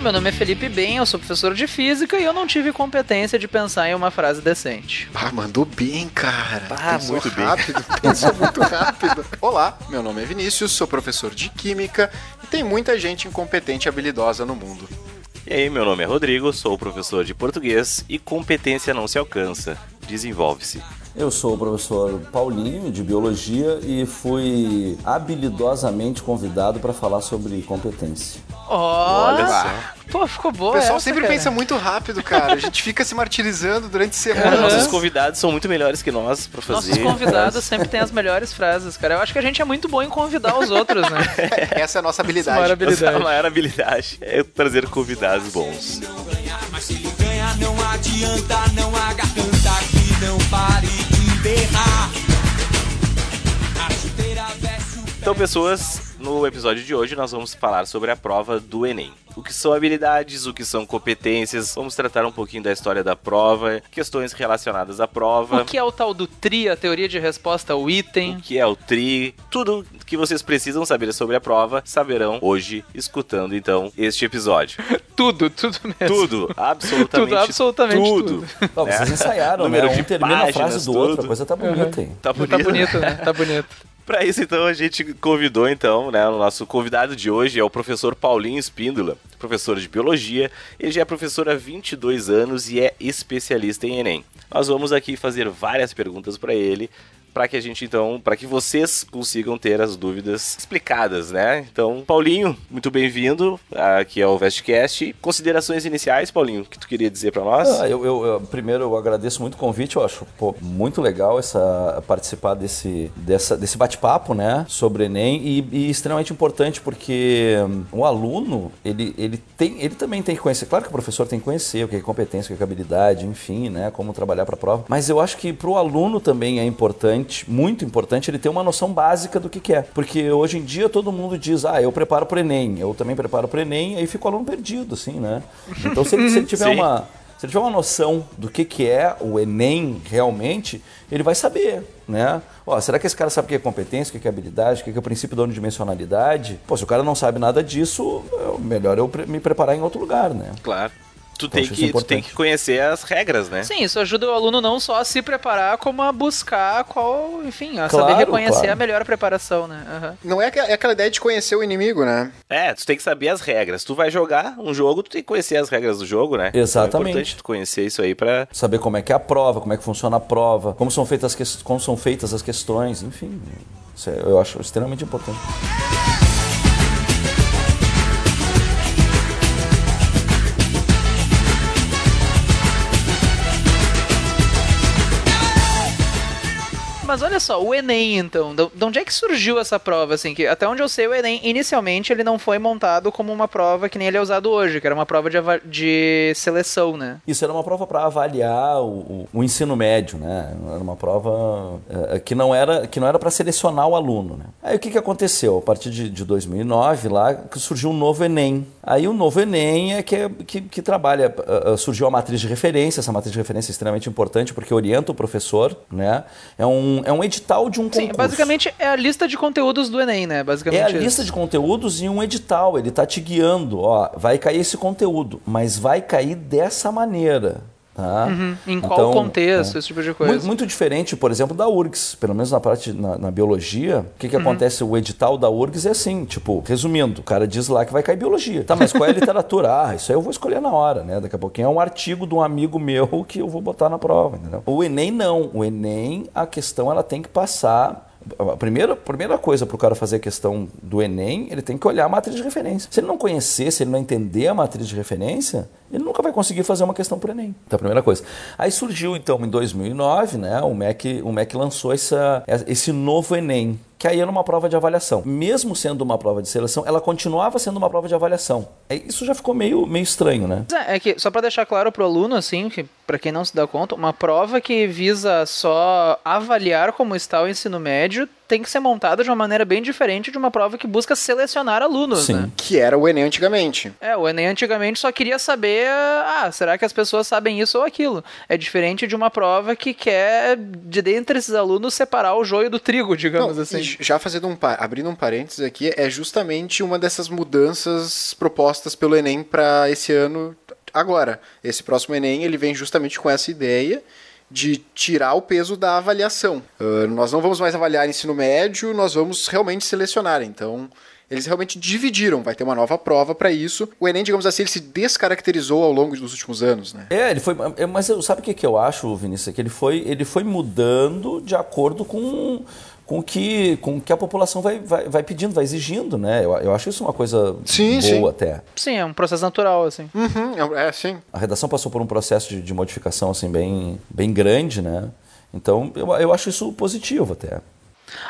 meu nome é Felipe Bem, eu sou professor de física e eu não tive competência de pensar em uma frase decente. Ah, mandou bem, cara. Ah, Pensou muito bem. rápido, pensou muito rápido. Olá, meu nome é Vinícius, sou professor de Química e tem muita gente incompetente e habilidosa no mundo. E aí, meu nome é Rodrigo, sou professor de português e competência não se alcança, desenvolve-se. Eu sou o professor Paulinho, de Biologia, e fui habilidosamente convidado para falar sobre competência. Olha só. Pô, ficou boa O pessoal essa, sempre cara. pensa muito rápido, cara. A gente fica se martirizando durante semanas. Nossos convidados são muito melhores que nós pra fazer. Nossos convidados sempre têm as melhores frases, cara. Eu acho que a gente é muito bom em convidar os outros, né? Essa é a nossa Maior habilidade. habilidade. A maior habilidade é trazer convidados bons. Mas se ele ganha, não adianta, não há garganta que não pare berrar. Então, pessoas, no episódio de hoje nós vamos falar sobre a prova do Enem. O que são habilidades, o que são competências, vamos tratar um pouquinho da história da prova, questões relacionadas à prova. O que é o tal do TRI, a teoria de resposta ao item? o que é o TRI, tudo que vocês precisam saber sobre a prova, saberão hoje, escutando então este episódio. Tudo, tudo mesmo. Tudo, absolutamente Tudo, absolutamente tudo. Ó, né? vocês ensaiaram, né? Número Um de termina a frase páginas, do outro, tudo. a coisa tá bonita, hein? Tá bonito. Tá bonito, né? Tá bonito. Para isso, então, a gente convidou, então, né, o nosso convidado de hoje é o professor Paulinho Espíndola, professor de Biologia. Ele já é professor há 22 anos e é especialista em Enem. Nós vamos aqui fazer várias perguntas para ele, para que a gente, então, para que vocês consigam ter as dúvidas explicadas, né? Então, Paulinho, muito bem-vindo aqui ao Vestcast. Considerações iniciais, Paulinho, que tu queria dizer para nós? Ah, eu, eu- eu- primeiro eu agradeço muito o convite, eu acho pô, muito legal essa participar desse, dessa, desse bate-papo, né, sobre Enem e, e extremamente importante porque hum, o aluno ele, ele tem ele também tem que conhecer, claro que o professor tem que conhecer o que é competência, o que é habilidade, enfim, né, como trabalhar para a prova, mas eu acho que para o aluno também é importante, muito importante ele ter uma noção básica do que, que é, porque hoje em dia todo mundo diz, ah, eu preparo para o Enem, eu também preparo para o Enem, aí fica o aluno perdido, assim, né? Então se ele, se ele tiver uma se ele tiver uma noção do que, que é o Enem realmente, ele vai saber, né? Ó, será que esse cara sabe o que é competência, o que é habilidade, o que é o princípio da unidimensionalidade? Pô, se o cara não sabe nada disso, é melhor eu me preparar em outro lugar, né? Claro. Tu tem, que, tu tem que conhecer as regras, né? Sim, isso ajuda o aluno não só a se preparar, como a buscar qual, enfim, a Claro, saber reconhecer claro. a melhor preparação, né? Aham. Não é, é aquela ideia de conhecer o inimigo, né? É, tu tem que saber as regras. Tu vai jogar um jogo, tu tem que conhecer as regras do jogo, né? Exatamente. Então é importante tu conhecer isso aí pra. Saber como é que é a prova, como é que funciona a prova, como são feitas as, ques- como são feitas as questões, enfim. Isso é- eu acho extremamente importante. Mas olha só, o Enem, então, de de onde é que surgiu essa prova, assim? Que até onde eu sei, o Enem, inicialmente, ele não foi montado como uma prova que nem ele é usado hoje, que era uma prova de, de seleção, né? Isso era uma prova para avaliar o, o- ensino médio, né? Era uma prova eh, que não era que não era para selecionar o aluno, né? Aí o que, que aconteceu? A partir de, de 2009 lá que surgiu um novo Enem. Aí o novo Enem é que, é- que, que trabalha eh, surgiu a matriz de referência. Essa matriz de referência é extremamente importante porque orienta o professor, né? É um é um edital de um Sim, concurso. basicamente é a lista de conteúdos do Enem, né? Basicamente É a isso. lista de conteúdos e um edital. Ele tá te guiando. Ó, vai cair esse conteúdo, mas vai cair dessa maneira. Tá? Uhum. Em qual Então, contexto, é. esse tipo de coisa. Muito, muito diferente, por exemplo, da URGS. Pelo menos na parte na, na biologia, o que, Uhum. que acontece? O edital da URGS é assim, tipo, resumindo, o cara diz lá que vai cair biologia. Tá, mas qual é a literatura? Ah, isso aí eu vou escolher na hora, né? Daqui a pouquinho é um artigo de um amigo meu que eu vou botar na prova, entendeu? O Enem não. O Enem, a questão ela tem que passar a primeira, primeira coisa para o cara fazer a questão do Enem, ele tem que olhar a matriz de referência. Se ele não conhecer, se ele não entender a matriz de referência, ele nunca vai conseguir fazer uma questão para o Enem. Então, a primeira coisa. Aí surgiu, então, em 2009, né, o MEC, o MEC lançou essa, esse novo Enem, que aí era uma prova de avaliação. Mesmo sendo uma prova de seleção, ela continuava sendo uma prova de avaliação. Aí Isso já ficou meio, meio estranho, né? É, é que, só pra deixar claro pro aluno, assim, que para quem não se dá conta, uma prova que visa só avaliar como está o ensino médio tem que ser montada de uma maneira bem diferente de uma prova que busca selecionar alunos, Sim. né? Que era o Enem antigamente. É, o Enem antigamente só queria saber, ah, será que as pessoas sabem isso ou aquilo? É diferente de uma prova que quer, de dentre esses alunos, separar o joio do trigo, digamos Não, assim. já fazendo um abrindo um parênteses aqui, é justamente uma dessas mudanças propostas pelo Enem para esse ano agora. Esse próximo Enem, ele vem justamente com essa ideia de tirar o peso da avaliação. Ah, nós não vamos mais avaliar ensino médio, nós vamos realmente selecionar. Então, eles realmente dividiram, vai ter uma nova prova para isso. O Enem, digamos assim, ele se descaracterizou ao longo dos últimos anos, né? É, ele foi. é, Mas sabe o que, que eu acho, Vinícius? É que ele foi, ele foi mudando de acordo com, com o que, com que a população vai, vai, vai pedindo, vai exigindo, né? Eu, eu acho isso uma coisa Sim, boa sim. até. Sim, é um processo natural, assim. Uhum, é, é sim. A redação passou por um processo de, de modificação assim bem, bem grande, né? Então eu, eu acho isso positivo até.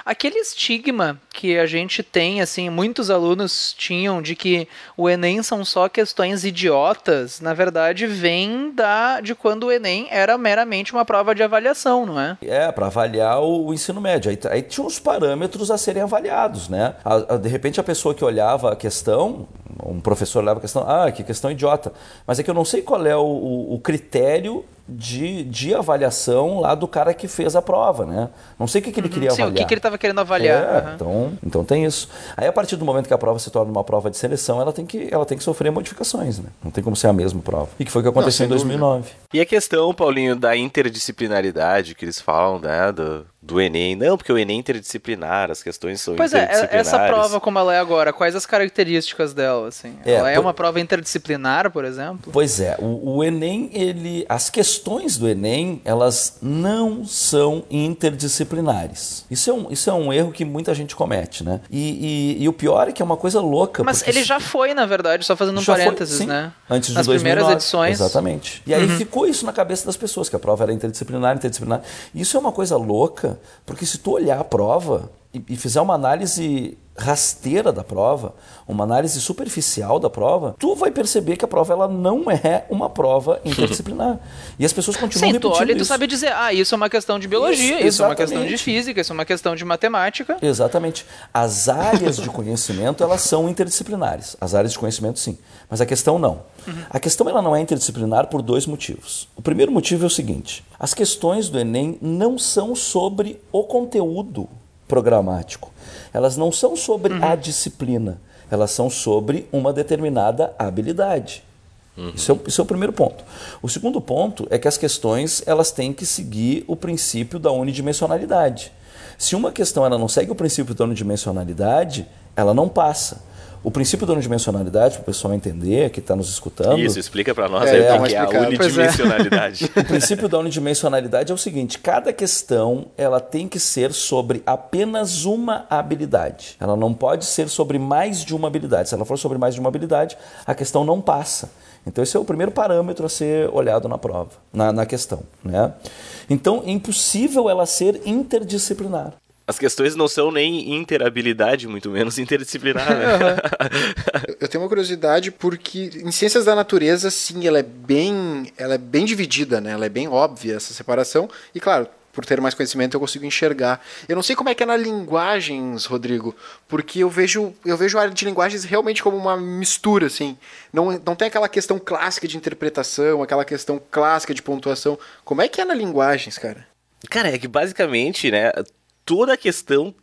Aquele estigma que a gente tem, assim, muitos alunos tinham de que o Enem são só questões idiotas, na verdade vem da de quando o Enem era meramente uma prova de avaliação, não é? É, para avaliar o, o ensino médio. Aí, aí tinha uns parâmetros a serem avaliados, né? A- a- de repente a pessoa que olhava a questão, um professor olhava a questão, ah, que questão idiota. Mas é que eu não sei qual é o, o- o critério de, de avaliação lá do cara que fez a prova, né? Não sei o que, que ele queria Sim, o avaliar. que, que ele estava querendo avaliar. É, aham. então, então tem isso. Aí a partir do momento que a prova se torna uma prova de seleção, ela tem que, ela tem que sofrer modificações, né? Não tem como ser a mesma prova. E que foi o que aconteceu sem em 2009. E a questão, Paulinho, da interdisciplinaridade que eles falam, né, do, do Enem. Não, porque o Enem é interdisciplinar, as questões são Pois é, interdisciplinares. essa prova como ela é agora, quais as características dela, assim? É, ela é por- uma prova interdisciplinar, por exemplo? Pois é, o, o Enem, ele, as questões do Enem, elas não são interdisciplinares. Isso é um, isso é um erro que muita gente comete, né? E, e- e o pior é que é uma coisa louca. Mas ele já foi, na verdade, só fazendo um Já foi, parênteses, sim, né? Antes de Nas 2009. primeiras edições. Uhum. Exatamente. E aí ficou isso na cabeça das pessoas, que a prova era interdisciplinar, interdisciplinar. Isso é uma coisa louca, porque se tu olhar a prova e, e fizer uma análise rasteira da prova, uma análise superficial da prova, tu vai perceber que a prova ela não é uma prova interdisciplinar. e as pessoas continuam Sim, tu repetindo olha e tu isso. sabe dizer, ah, isso é uma questão de biologia, Isso, isso, é uma questão de física, isso é uma questão de matemática. Exatamente. As áreas de conhecimento, elas são interdisciplinares. As áreas de conhecimento, sim. Mas a questão não. A questão ela não é interdisciplinar por dois motivos. O primeiro motivo é o seguinte: as questões do Enem não são sobre o conteúdo programático. Elas não são sobre a disciplina. Elas são sobre uma determinada habilidade. Isso, é o, isso é o primeiro ponto. O segundo ponto é que as questões elas têm que seguir o princípio da unidimensionalidade. Se uma questão ela não segue o princípio da unidimensionalidade, ela não passa. O princípio da unidimensionalidade, para o pessoal entender que está nos escutando, Isso, explica pra nós É, aí o que é a é. unidimensionalidade. o princípio da unidimensionalidade é o seguinte: cada questão ela tem que ser sobre apenas uma habilidade. Ela não pode ser sobre mais de uma habilidade. Se ela for sobre mais de uma habilidade, a questão não passa. Então esse é o primeiro parâmetro a ser olhado na prova, na, na questão. Né? Então é impossível ela ser interdisciplinar. As questões não são nem interabilidade, muito menos interdisciplinar, né? Eu tenho uma curiosidade porque em ciências da natureza, sim, ela é bem, ela é bem dividida, né? Ela é bem óbvia essa separação. E claro, por ter mais conhecimento eu consigo enxergar. Eu não sei como é que é na linguagens, Rodrigo, porque eu vejo, eu vejo a área de linguagens realmente como uma mistura, assim. Não, não tem aquela questão clássica de interpretação, aquela questão clássica de pontuação. Como é que é na linguagens, cara? Cara, é que basicamente, né, toda a questão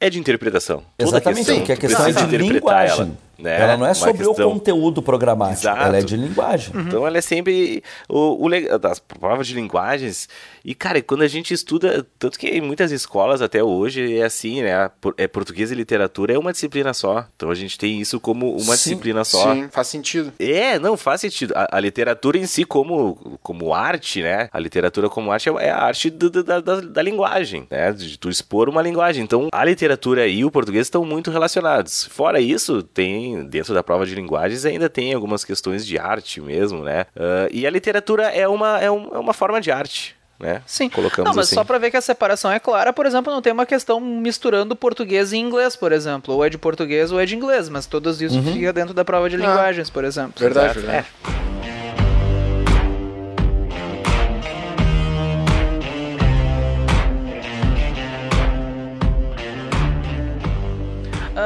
é de interpretação. Toda Exatamente, questão, porque a questão é de linguagem. Ela, né? Ela não é Uma sobre questão- o conteúdo programático, Exato. ela é de linguagem. Então ela é sempre o, o das provas de linguagens. E, cara, quando a gente estuda, tanto que em muitas escolas até hoje é assim, né? É português e literatura é uma disciplina só. Então a gente tem isso como uma Sim, disciplina só. Sim, faz sentido. É, não, faz sentido. A, a literatura em si, como, como arte, né? A literatura como arte é, é a arte do- do- da, da, da linguagem, né? De tu expor uma linguagem. Então, a literatura e o português estão muito relacionados. Fora isso, tem, dentro da prova de linguagens, ainda tem algumas questões de arte mesmo, né? Ah, e a literatura é uma, é, um- é uma forma de arte. Né? Sim. Colocamos não, mas assim. só pra ver que a separação é clara, por exemplo, não tem uma questão misturando português e inglês, por exemplo. Ou é de português ou é de inglês, mas tudo isso Uhum. fica dentro da prova de linguagens, por exemplo. Verdade, Exato. verdade.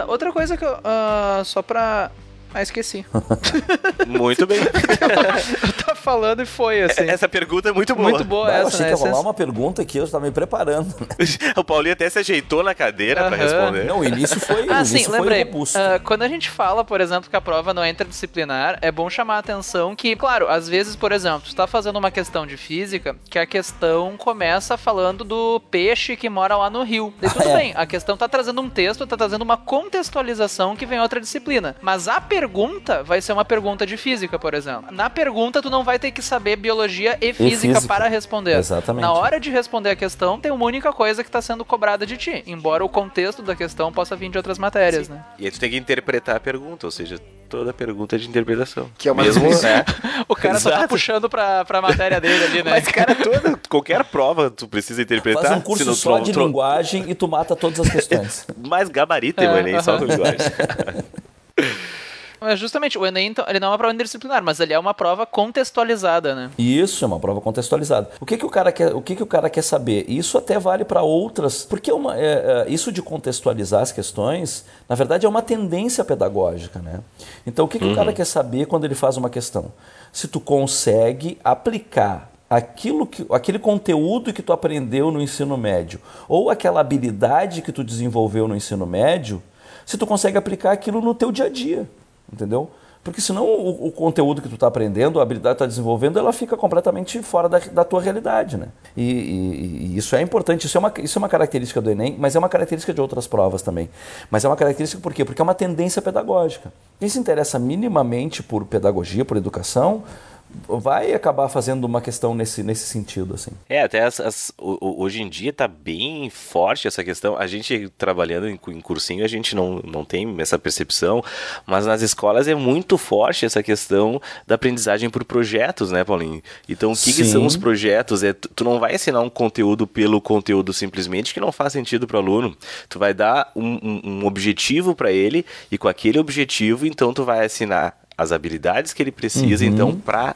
outra coisa que eu. ah, só pra. Ah, esqueci. Muito bem. eu tava falando e foi, assim. Essa pergunta é muito boa. Muito boa Bah, eu essa, achei né? que ia rolar Essa- uma pergunta que eu estava me preparando. o Paulinho até se ajeitou na cadeira pra Aham. responder. Não, o início foi, Ah, início sim, foi lembrei. Ah, quando a gente fala, por exemplo, que a prova não é interdisciplinar, é bom chamar a atenção que, claro, às vezes, por exemplo, tu tá fazendo uma questão de física, que a questão começa falando do peixe que mora lá no rio. E tudo É. bem, a questão tá trazendo um texto, tá trazendo uma contextualização que vem em outra disciplina. Mas a pergunta vai ser uma pergunta de física, por exemplo. Na pergunta, tu não vai ter que saber biologia e física, física. para responder. Exatamente. Na hora de responder a questão, tem uma única coisa que tá sendo cobrada de ti, embora o contexto da questão possa vir de outras matérias, né? E aí tu tem que interpretar a pergunta, ou seja, toda pergunta é de interpretação. Que é uma Mesmo, né? O cara só tá Exato. puxando pra, pra matéria dele ali, né? Mas, cara, toda, qualquer prova tu precisa interpretar. Faz um curso só de linguagem e tu mata todas as questões. Mais gabarito, É, é, Enem, só aham. com linguagem. Mas justamente, o Enem, então, ele não é uma prova interdisciplinar, mas ele é uma prova contextualizada, né? Isso é uma prova contextualizada. O que, que o cara quer, o que, que o cara quer saber? Isso até vale para outras, porque uma, é, é, isso de contextualizar as questões, na verdade, é uma tendência pedagógica, né? Então, o que, que o cara quer saber quando ele faz uma questão? Se tu consegue aplicar aquilo que, aquele conteúdo que tu aprendeu no ensino médio ou aquela habilidade que tu desenvolveu no ensino médio, se tu consegue aplicar aquilo no teu dia a dia, entendeu? Porque senão o, o conteúdo que tu está aprendendo, a habilidade que tu está desenvolvendo, ela fica completamente fora da, da tua realidade, né? E, e- e isso é importante, isso é, uma, isso é uma característica do Enem, mas é uma característica de outras provas também. Mas é uma característica por quê? Porque é uma tendência pedagógica. Quem se interessa minimamente por pedagogia, por educação, vai acabar fazendo uma questão nesse, nesse sentido, assim. É, até as- as- hoje em dia tá bem forte essa questão. A gente trabalhando em, em cursinho, a gente não, não tem essa percepção, mas nas escolas é muito forte essa questão da aprendizagem por projetos, né, Paulinho? Então, o que, que são os projetos? É, tu tu não vai ensinar um conteúdo pelo conteúdo simplesmente que não faz sentido para o aluno. Tu vai dar um, um- um objetivo para ele e com aquele objetivo, então, tu vai ensinar as habilidades que ele precisa, Uhum. então, para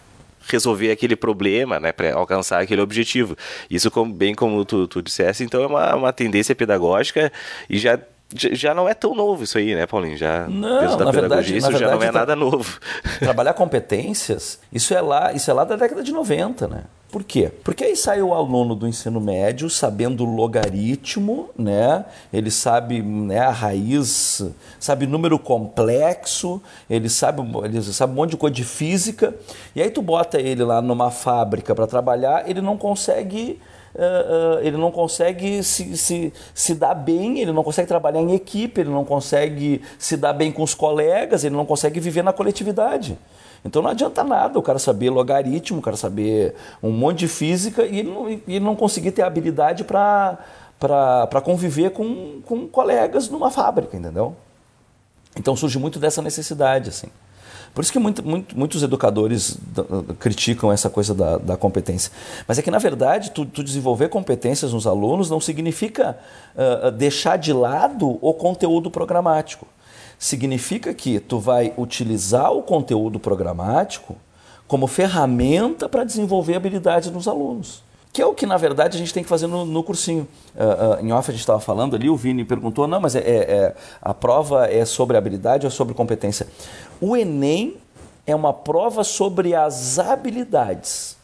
resolver aquele problema, né, para alcançar aquele objetivo. Isso, como, bem como tu, tu dissesse, então é uma, uma tendência pedagógica e já, já não é tão novo isso aí, né, Paulinho? Já Não, na verdade- isso na já não verdade, é nada novo. Trabalhar competências, isso é lá, isso é lá da década de 90, né? Por quê? Porque aí sai o aluno do ensino médio sabendo logaritmo, né? Ele sabe né, a raiz, sabe número complexo, ele sabe, ele sabe um monte de coisa de física. E aí tu bota ele lá numa fábrica para trabalhar, ele não consegue ah, ah, ele não consegue se, se, se dar bem, ele não consegue trabalhar em equipe, ele não consegue se dar bem com os colegas, ele não consegue viver na coletividade. Então não adianta nada o cara saber logaritmo, o cara saber um monte de física e não, e não conseguir ter habilidade para conviver com, com colegas numa fábrica, entendeu? Então surge muito dessa necessidade, assim. Por isso que muito- muito- muitos educadores criticam essa coisa da, da competência. Mas é que, na verdade, tu, tu desenvolver competências nos alunos não significa ah, deixar de lado o conteúdo programático. Significa que tu vai utilizar o conteúdo programático como ferramenta para desenvolver habilidades nos alunos. Que é o que, na verdade, a gente tem que fazer no, no cursinho. Ah, ah, em off a gente estava falando ali, o Vini perguntou, não, mas é, é- é- a prova é sobre habilidade ou sobre competência? O Enem é uma prova sobre as habilidades.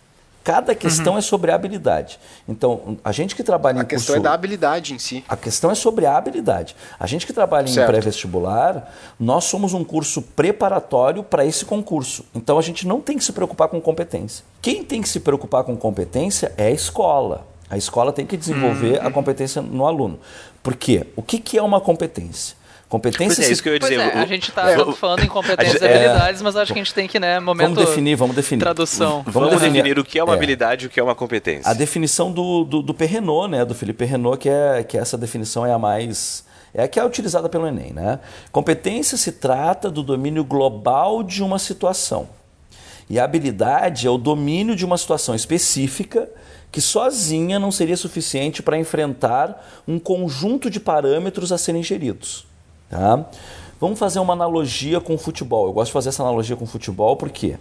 Cada questão é sobre habilidade. Então, a gente que trabalha em A questão curso... é da habilidade em si. A questão é sobre a habilidade. A gente que trabalha em Certo. pré-vestibular, nós somos um curso preparatório para esse concurso. Então a gente não tem que se preocupar com competência. Quem tem que se preocupar com competência é a escola. A escola tem que desenvolver a competência no aluno. Por quê? O que, que é uma competência? Competência Pois é, se- isso que eu ia Pois dizer. é, a gente tá o- falando em competências e é. habilidades, mas acho que a gente tem que, né, momento... Vamos definir, vamos definir. Tradução. Vamos, Vamos definir, definir- o que é uma é. habilidade e o que é uma competência. A definição do, do, do Perrenot, né, do Felipe Perrenot, que, é, que essa definição é a mais. É a que é utilizada pelo Enem. Né? Competência se trata do domínio global de uma situação. E a habilidade é o domínio de uma situação específica que sozinha não seria suficiente para enfrentar um conjunto de parâmetros a serem geridos. Tá? Vamos fazer uma analogia com o futebol. Eu gosto de fazer essa analogia com o futebol por quê?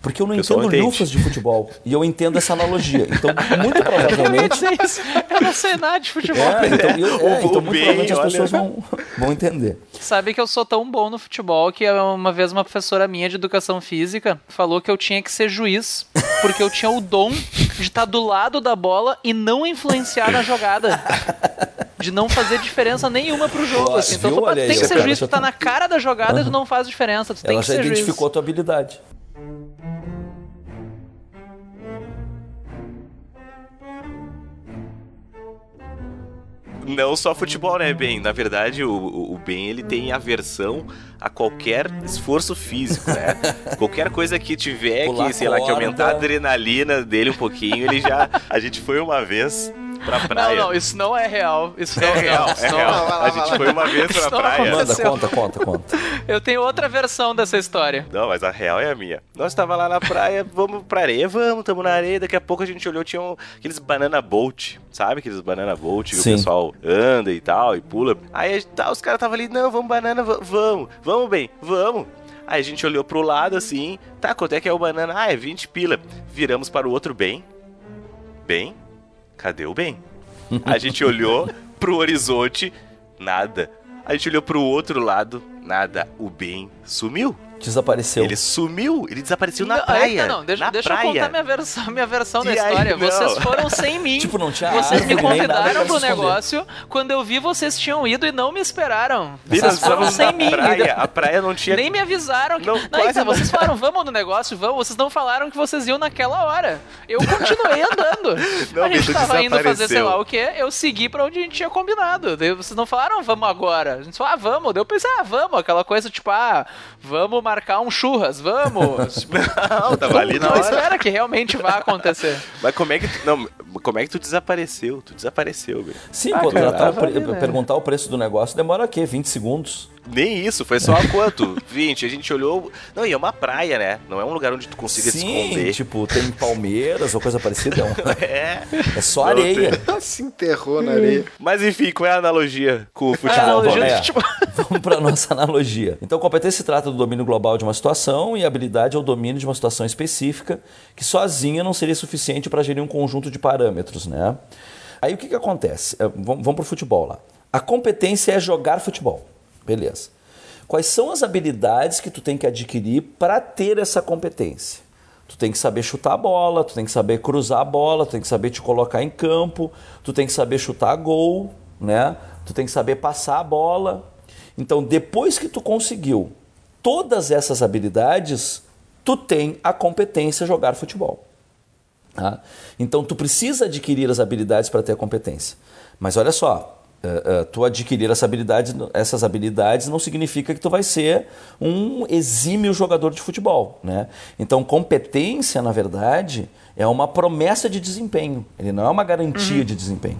Porque eu não entendo lufas de futebol. E eu entendo essa analogia. Então, muito Eu provavelmente. dizer isso. Eu não sei nada de futebol. É, então, eu- é, então muito bem, provavelmente as olha. pessoas vão, vão entender. Sabe que eu sou tão bom no futebol que uma vez uma professora minha de educação física falou que eu tinha que ser juiz, porque eu tinha o dom de estar do lado da bola e não influenciar na jogada. De não fazer diferença nenhuma pro jogo. Ó, assim. Então viu? tu aí, tem que ser cara, juiz, tu tá tá- na cara da jogada e tu não faz diferença. Tu tem Ela que já ser identificou a juiz. tua habilidade. Não só futebol, né, Ben? Na verdade, o, o Ben ele tem aversão a qualquer esforço físico, né? qualquer coisa que tiver Pular que, sei lá, que aumentar a adrenalina dele um pouquinho, ele já. A gente foi uma vez pra Não, praia. não, isso não é real. Isso É não real, não, é não- real. vai lá, A gente lá. foi uma vez pra não praia. Manda, conta, conta, conta. Eu tenho outra versão dessa história. Não, mas a real é a minha. Nós tava lá na praia, vamos pra areia, vamos, tamo na areia. Daqui a pouco a gente olhou, tinha um- aqueles banana boat, sabe? Aqueles banana boat que Sim. o pessoal anda e tal, e pula. Aí tá, os caras tava ali, não, vamos banana, va- vamos, vamos bem, vamos. Aí a gente olhou pro lado assim, tá, quanto é que é o banana? Ah, é 20 pila. Viramos para o outro bem. Bem? Cadê o bem? A gente olhou pro horizonte, nada. A gente olhou pro outro lado, nada. O bem sumiu. Desapareceu. Ele sumiu, ele desapareceu na Não, praia. aí tá, não, deixa, na deixa eu praia. contar minha versão, minha versão da E aí, história. não. Vocês foram sem mim. Tipo, não tinha Vocês me árvore, nada convidaram pro negócio. Quando eu vi, vocês tinham ido e não me esperaram. Vocês nós foram sem mim. praia, a praia não tinha... Nem me avisaram. Que... Não, Não, então, não. vocês falaram, vamos no negócio, vamos. Vocês não falaram que vocês iam naquela hora. Eu continuei andando. Não, a gente tava indo fazer sei lá o que, eu segui pra onde a gente tinha combinado. Daí vocês não falaram, vamos agora. A gente falou, ah, vamos. Daí eu pensei, ah, vamos. Aquela coisa tipo, ah, vamos marcar um churras, vamos. Não, tava ali na não hora. espera que realmente vá acontecer. Mas como é que tu... Não, como é que tu desapareceu? Tu desapareceu, velho. Sim, Ah, pô, cara, ali, né? perguntar o preço do negócio demora o quê? 20 segundos? Nem isso, foi só a quanto? 20. A gente olhou... Não, e é uma praia, né? Não é um lugar onde tu consiga se Sim, esconder. tipo, tem palmeiras ou coisa parecida. É, um- É. é só Não areia. Se enterrou na areia. Mas enfim, qual é a analogia com o Ah, futebol? analogia é. futebol. Vamos para nossa analogia. Então, competência se trata do domínio global de uma situação e habilidade é o domínio de uma situação específica que sozinha não seria suficiente para gerir um conjunto de parâmetros, né? Aí o que, que acontece? É, Vamos, vamos para o futebol lá. A competência é jogar futebol. Beleza. Quais são as habilidades que tu tem que adquirir para ter essa competência? Tu tem que saber chutar a bola, tu tem que saber cruzar a bola, tu tem que saber te colocar em campo, tu tem que saber chutar gol, né? Tu tem que saber passar a bola. Então, depois que tu conseguiu todas essas habilidades, tu tem a competência a jogar futebol. Tá? Então, tu precisa adquirir as habilidades para ter a competência. Mas olha só, eh, tu adquirir essa habilidade, essas habilidades não significa que tu vai ser um exímio jogador de futebol. Né? Então, competência, na verdade, é uma promessa de desempenho. Ele não é uma garantia de desempenho.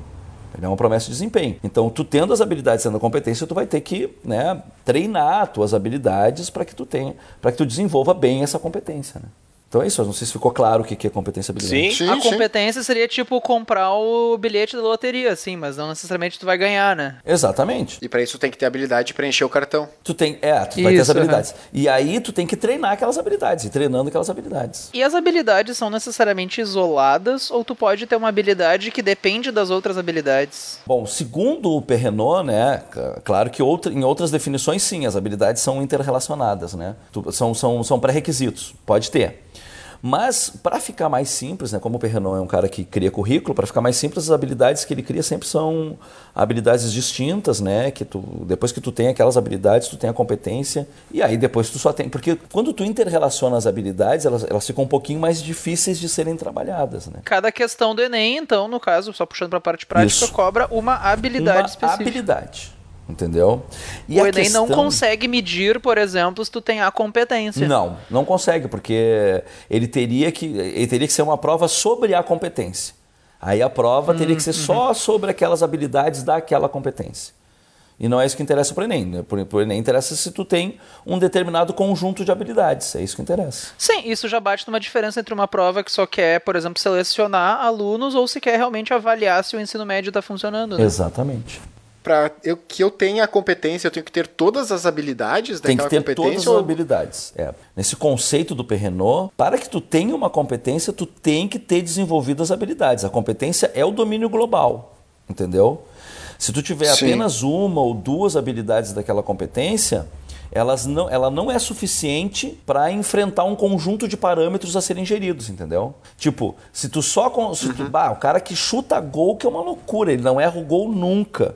Ele é uma promessa de desempenho. Então, tu tendo as habilidades, tendo a competência, tu vai ter que né, treinar tuas habilidades para que tu tenha, para que tu desenvolva bem essa competência. Né? Então é isso. Eu não sei se ficou claro o que é competência e habilidade. Sim. Sim, a sim. competência seria tipo comprar o bilhete da loteria, assim, mas não necessariamente tu vai ganhar, né? Exatamente. E pra isso tem que ter habilidade de preencher o cartão. Tu tem, é, tu vai ter as Isso, habilidades. E aí tu tem que treinar aquelas habilidades, e treinando aquelas habilidades. E as habilidades são necessariamente isoladas ou tu pode ter uma habilidade que depende das outras habilidades? Bom, segundo o Perrenot, né, claro que outra, em outras definições sim, as habilidades são interrelacionadas, né? Tu- são são, são pré-requisitos, pode ter. Mas, para ficar mais simples, né, como o Perrenot é um cara que cria currículo, para ficar mais simples, as habilidades que ele cria sempre são habilidades distintas, né? Que tu, depois que tu tem aquelas habilidades, tu tem a competência, e aí depois tu só tem. Porque quando tu interrelaciona as habilidades, elas, elas ficam um pouquinho mais difíceis de serem trabalhadas, né? Cada questão do Enem, então, no caso, só puxando pra parte prática, Isso. cobra uma habilidade Uma específica. habilidade. Entendeu? o a Enem não questão- consegue medir, por exemplo, se tu tem a competência. Não, não consegue, porque ele teria que, ele teria que ser uma prova sobre a competência. Aí a prova teria que ser só sobre aquelas habilidades daquela competência. E não é isso que interessa para o Enem. né? Para o Enem interessa se tu tem um determinado conjunto de habilidades. É isso que interessa. Sim, isso já bate numa diferença entre uma prova que só quer, por exemplo, selecionar alunos ou se quer realmente avaliar se o ensino médio está funcionando. Né? Exatamente. Para eu, que eu tenha a competência, eu tenho que ter todas as habilidades Tem que daquela ter competência? todas as ou- habilidades. É. Nesse conceito do Perrenot, para que tu tenha uma competência, tu tem que ter desenvolvido as habilidades. A competência é o domínio global, entendeu? Se tu tiver Sim. apenas uma ou duas habilidades daquela competência, elas não, ela não é suficiente para enfrentar um conjunto de parâmetros a serem geridos, entendeu? Tipo, se tu só. Se tu, bah, o cara que chuta gol, que é uma loucura, ele não erra o gol nunca.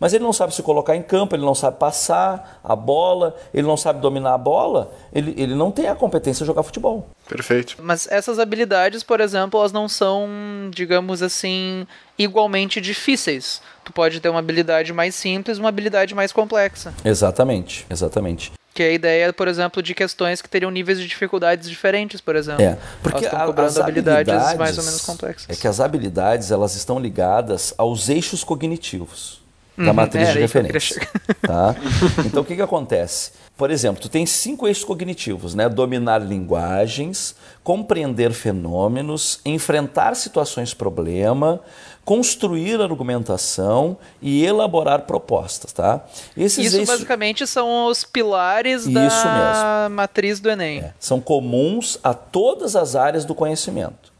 Mas ele não sabe se colocar em campo, ele não sabe passar a bola, ele não sabe dominar a bola, ele, ele não tem a competência de jogar futebol. Perfeito. Mas essas habilidades, por exemplo, elas não são, digamos assim, igualmente difíceis. Tu pode ter uma habilidade mais simples, uma habilidade mais complexa. Exatamente, exatamente. Que é a ideia, por exemplo, de questões que teriam níveis de dificuldades diferentes, por exemplo. É, porque Elas estão a- cobrando as habilidades, habilidades mais ou menos complexas. É que as habilidades elas estão ligadas aos eixos cognitivos da Uhum, matriz era de referência. Tá? Então o que, que acontece? Por exemplo, tu tem cinco eixos cognitivos, né? Dominar linguagens, compreender fenômenos, enfrentar situações problema, construir argumentação e elaborar propostas, tá? Esses Isso eixos basicamente são os pilares Isso da matriz do Enem. é, são comuns a todas as áreas do conhecimento.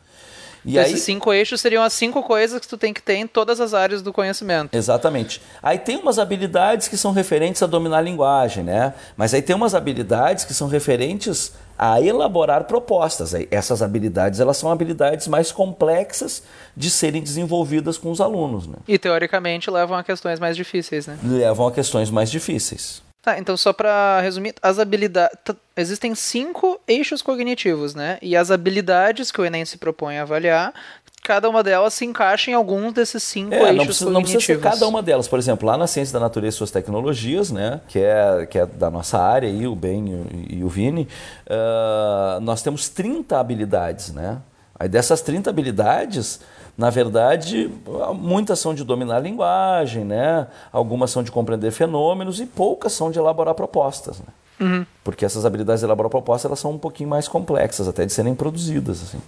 E Então, aí, Esses cinco eixos seriam as cinco coisas que tu tem que ter em todas as áreas do conhecimento. Exatamente. Aí tem umas habilidades que são referentes a dominar a linguagem, né? Mas aí tem umas habilidades que são referentes a elaborar propostas. Essas habilidades, elas são habilidades mais complexas de serem desenvolvidas com os alunos, né? E teoricamente levam a questões mais difíceis, né? Levam a questões mais difíceis. Tá, então só pra resumir, as habilidades. Existem cinco eixos cognitivos, né? E as habilidades que o Enem se propõe a avaliar, cada uma delas se encaixa em alguns desses cinco É, eixos não precisa, não precisa ser cognitivos. cada uma delas. Por exemplo, lá na Ciência da Natureza e Suas Tecnologias, né, que, é, que é da nossa área, aí, o Ben e o- Vini, ah, nós temos 30 habilidades. Né? Aí dessas 30 habilidades, na verdade, muitas são de dominar a linguagem, né? algumas são de compreender fenômenos e poucas são de elaborar propostas. Né? Porque essas habilidades de elaborar propostas elas são um pouquinho mais complexas, até de serem produzidas. Assim.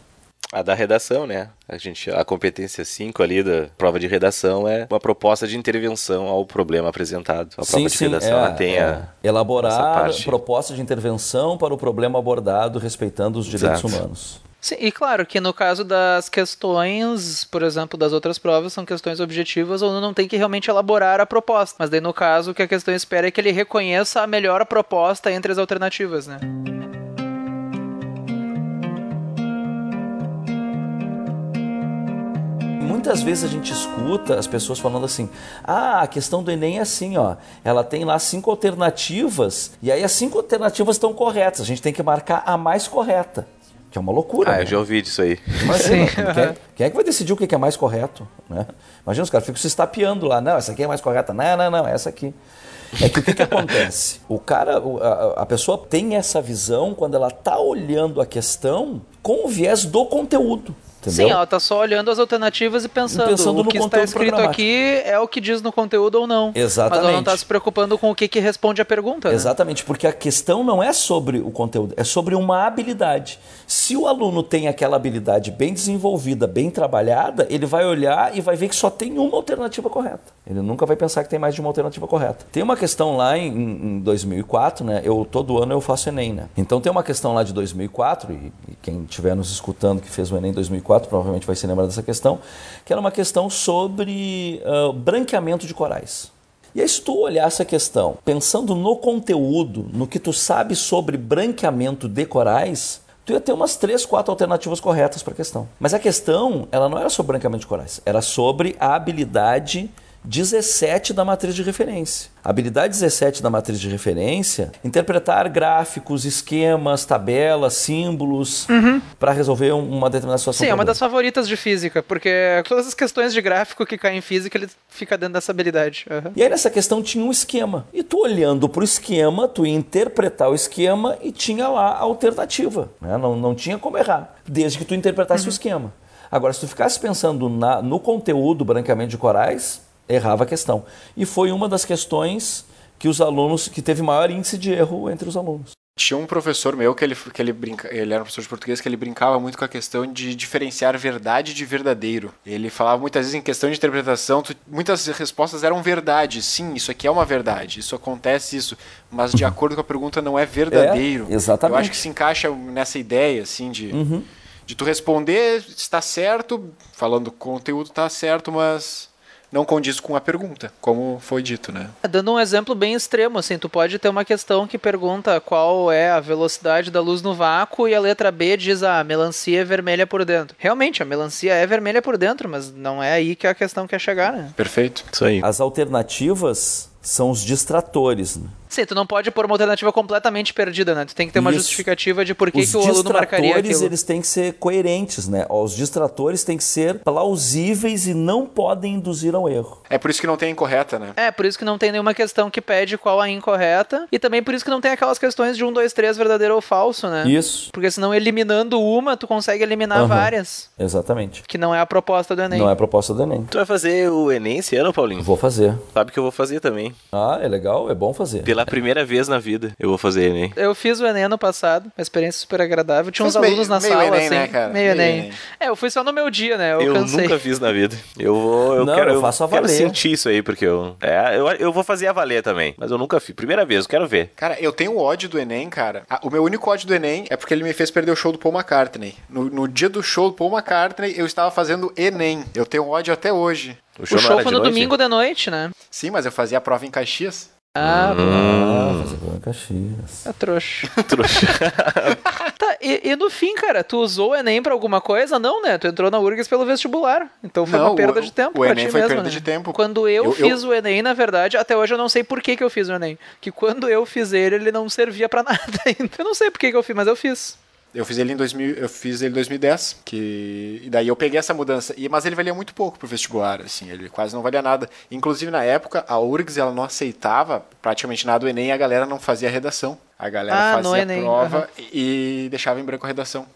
A da redação, né? A gente, a competência 5 ali da prova de redação é uma proposta de intervenção ao problema apresentado. A prova de redação ela tem a, é. essa elaborar proposta de intervenção para o problema abordado respeitando os direitos Exato. humanos. Sim, e claro que no caso das questões, por exemplo, das outras provas, são questões objetivas, o aluno não tem que realmente elaborar a proposta. Mas daí, no caso, o que a questão espera é que ele reconheça a melhor proposta entre as alternativas, né? Muitas vezes a gente escuta as pessoas falando assim: ah, a questão do Enem é assim, ó. Ela tem lá cinco alternativas, e aí as cinco alternativas estão corretas. A gente tem que marcar a mais correta. Que é uma loucura. Ah, né? eu já ouvi disso aí. Imagina, Sim. quem, é, quem é que vai decidir o que é mais correto? Né? Imagina, os caras ficam se estapeando lá. Não, essa aqui é mais correta. Não, não, não, essa aqui. É que o que, que acontece? O cara, a, a pessoa tem essa visão quando ela está olhando a questão com o viés do conteúdo. Entendeu? Sim, ela tá só olhando as alternativas e pensando, e pensando o que está escrito aqui é o que diz no conteúdo ou não. Exatamente. Mas ela não está se preocupando com o que, que responde a pergunta. Né? Exatamente, né? porque a questão não é sobre o conteúdo, é sobre uma habilidade. Se o aluno tem aquela habilidade bem desenvolvida, bem trabalhada, ele vai olhar e vai ver que só tem uma alternativa correta. Ele nunca vai pensar que tem mais de uma alternativa correta. Tem uma questão lá em, em 2004, né? Eu todo ano eu faço Enem, né? Então tem uma questão lá de 2004 e, e quem estiver nos escutando que fez o Enem 2004 provavelmente vai se lembrar dessa questão, que era uma questão sobre uh, branqueamento de corais. E aí, se tu olhar essa questão pensando no conteúdo, no que tu sabe sobre branqueamento de corais, tu ia ter umas três, quatro alternativas corretas para a questão. Mas a questão, ela não era sobre branqueamento de corais, era sobre a habilidade 17 da matriz de referência. A habilidade 17 da matriz de referência, interpretar gráficos, esquemas, tabelas, símbolos, para resolver um- uma determinada situação. Sim, é uma das favoritas de física, porque todas as questões de gráfico que caem em física, ele fica dentro dessa habilidade. Aham. E aí nessa questão tinha um esquema. E tu olhando para o esquema, tu ia interpretar o esquema e tinha lá a alternativa. né? Não, não tinha como errar, desde que tu interpretasse o esquema. Agora, se tu ficasse pensando na- no conteúdo branqueamento de corais, errava a questão. E foi uma das questões que os alunos, que teve maior índice de erro entre os alunos. Tinha um professor meu que ele, que ele brinca, ele era um professor de português que ele brincava muito com a questão de diferenciar verdade de verdadeiro. Ele falava muitas vezes em questão de interpretação, tu- muitas respostas eram verdade. Sim, isso aqui é uma verdade, isso acontece isso, mas de acordo com a pergunta não é verdadeiro. É, exatamente. Eu acho que se encaixa nessa ideia assim de de tu responder está certo, falando conteúdo está certo, mas não condiz com a pergunta, como foi dito, né? Dando um exemplo bem extremo, assim, tu pode ter uma questão que pergunta qual é a velocidade da luz no vácuo e a letra B diz ah, a melancia é vermelha por dentro. Realmente, a melancia é vermelha por dentro, mas não é aí que a questão quer chegar, né? Perfeito. Isso aí. As alternativas são os distratores. Né? Sim, tu não pode pôr uma alternativa completamente perdida, né? Tu tem que ter uma Isso. justificativa de por que, Os que o aluno marcaria distratores, aquilo. eles têm que ser coerentes, né? Os distratores têm que ser plausíveis e não podem induzir ao erro. É por isso que não tem a incorreta, né? É, por isso que não tem nenhuma questão que pede qual a incorreta. E também por isso que não tem aquelas questões de um, dois, três, verdadeiro ou falso, né? Isso, Porque senão eliminando uma, tu consegue eliminar Aham. várias. exatamente. Que não é a proposta do Enem. Não é a proposta do Enem. Tu vai fazer o Enem esse ano, Paulinho? Vou fazer. Sabe que eu vou fazer também. Ah, é legal, é bom fazer. Pela primeira vez na vida, eu vou fazer Enem. Eu fiz o Enem ano passado, uma experiência super agradável. Tinha uns meio- alunos na meio sala, Enem, assim. né, cara? Meio, Meio Enem. Enem. É, eu fui só no meu dia, né? Eu, Eu cansei. nunca fiz na vida. Eu vou. Eu Não, quero, eu faço a quero valer. sentir isso aí, porque eu. É, eu, eu vou fazer a valer também. Mas eu nunca fiz. Primeira vez, eu quero ver. Cara, eu tenho ódio do Enem, cara. O meu único ódio do Enem é porque ele me fez perder o show do Paul McCartney. No, no dia do show do Paul McCartney, eu estava fazendo Enem. Eu tenho ódio até hoje. O O show, show não era foi no noite? domingo de noite, né? Sim, mas eu fazia a prova em Caxias. Ah, Ah, fazer com Caxias. é trouxa. Trouxa. tá, e, e no fim, cara, tu usou o Enem pra alguma coisa? Não, né? Tu entrou na URGS pelo vestibular. Então foi Não, uma perda o- de tempo o pra Enem ti foi mesmo, perda né? de tempo. Quando eu, Eu- fiz o Enem, na verdade, até hoje eu não sei por que, que eu fiz o Enem. Que quando eu fiz ele, ele não servia pra nada ainda. Eu não sei por que, que eu fiz, mas eu fiz. Eu fiz ele em 2000, eu fiz ele em 2010, que e daí eu peguei essa mudança. E mas ele valia muito pouco pro vestibular, assim, ele quase não valia nada. Inclusive na época a URGS ela não aceitava praticamente nada do ENEM, e a galera não fazia redação. A galera Ah, fazia Enem, a prova aham. e deixava em branco a redação.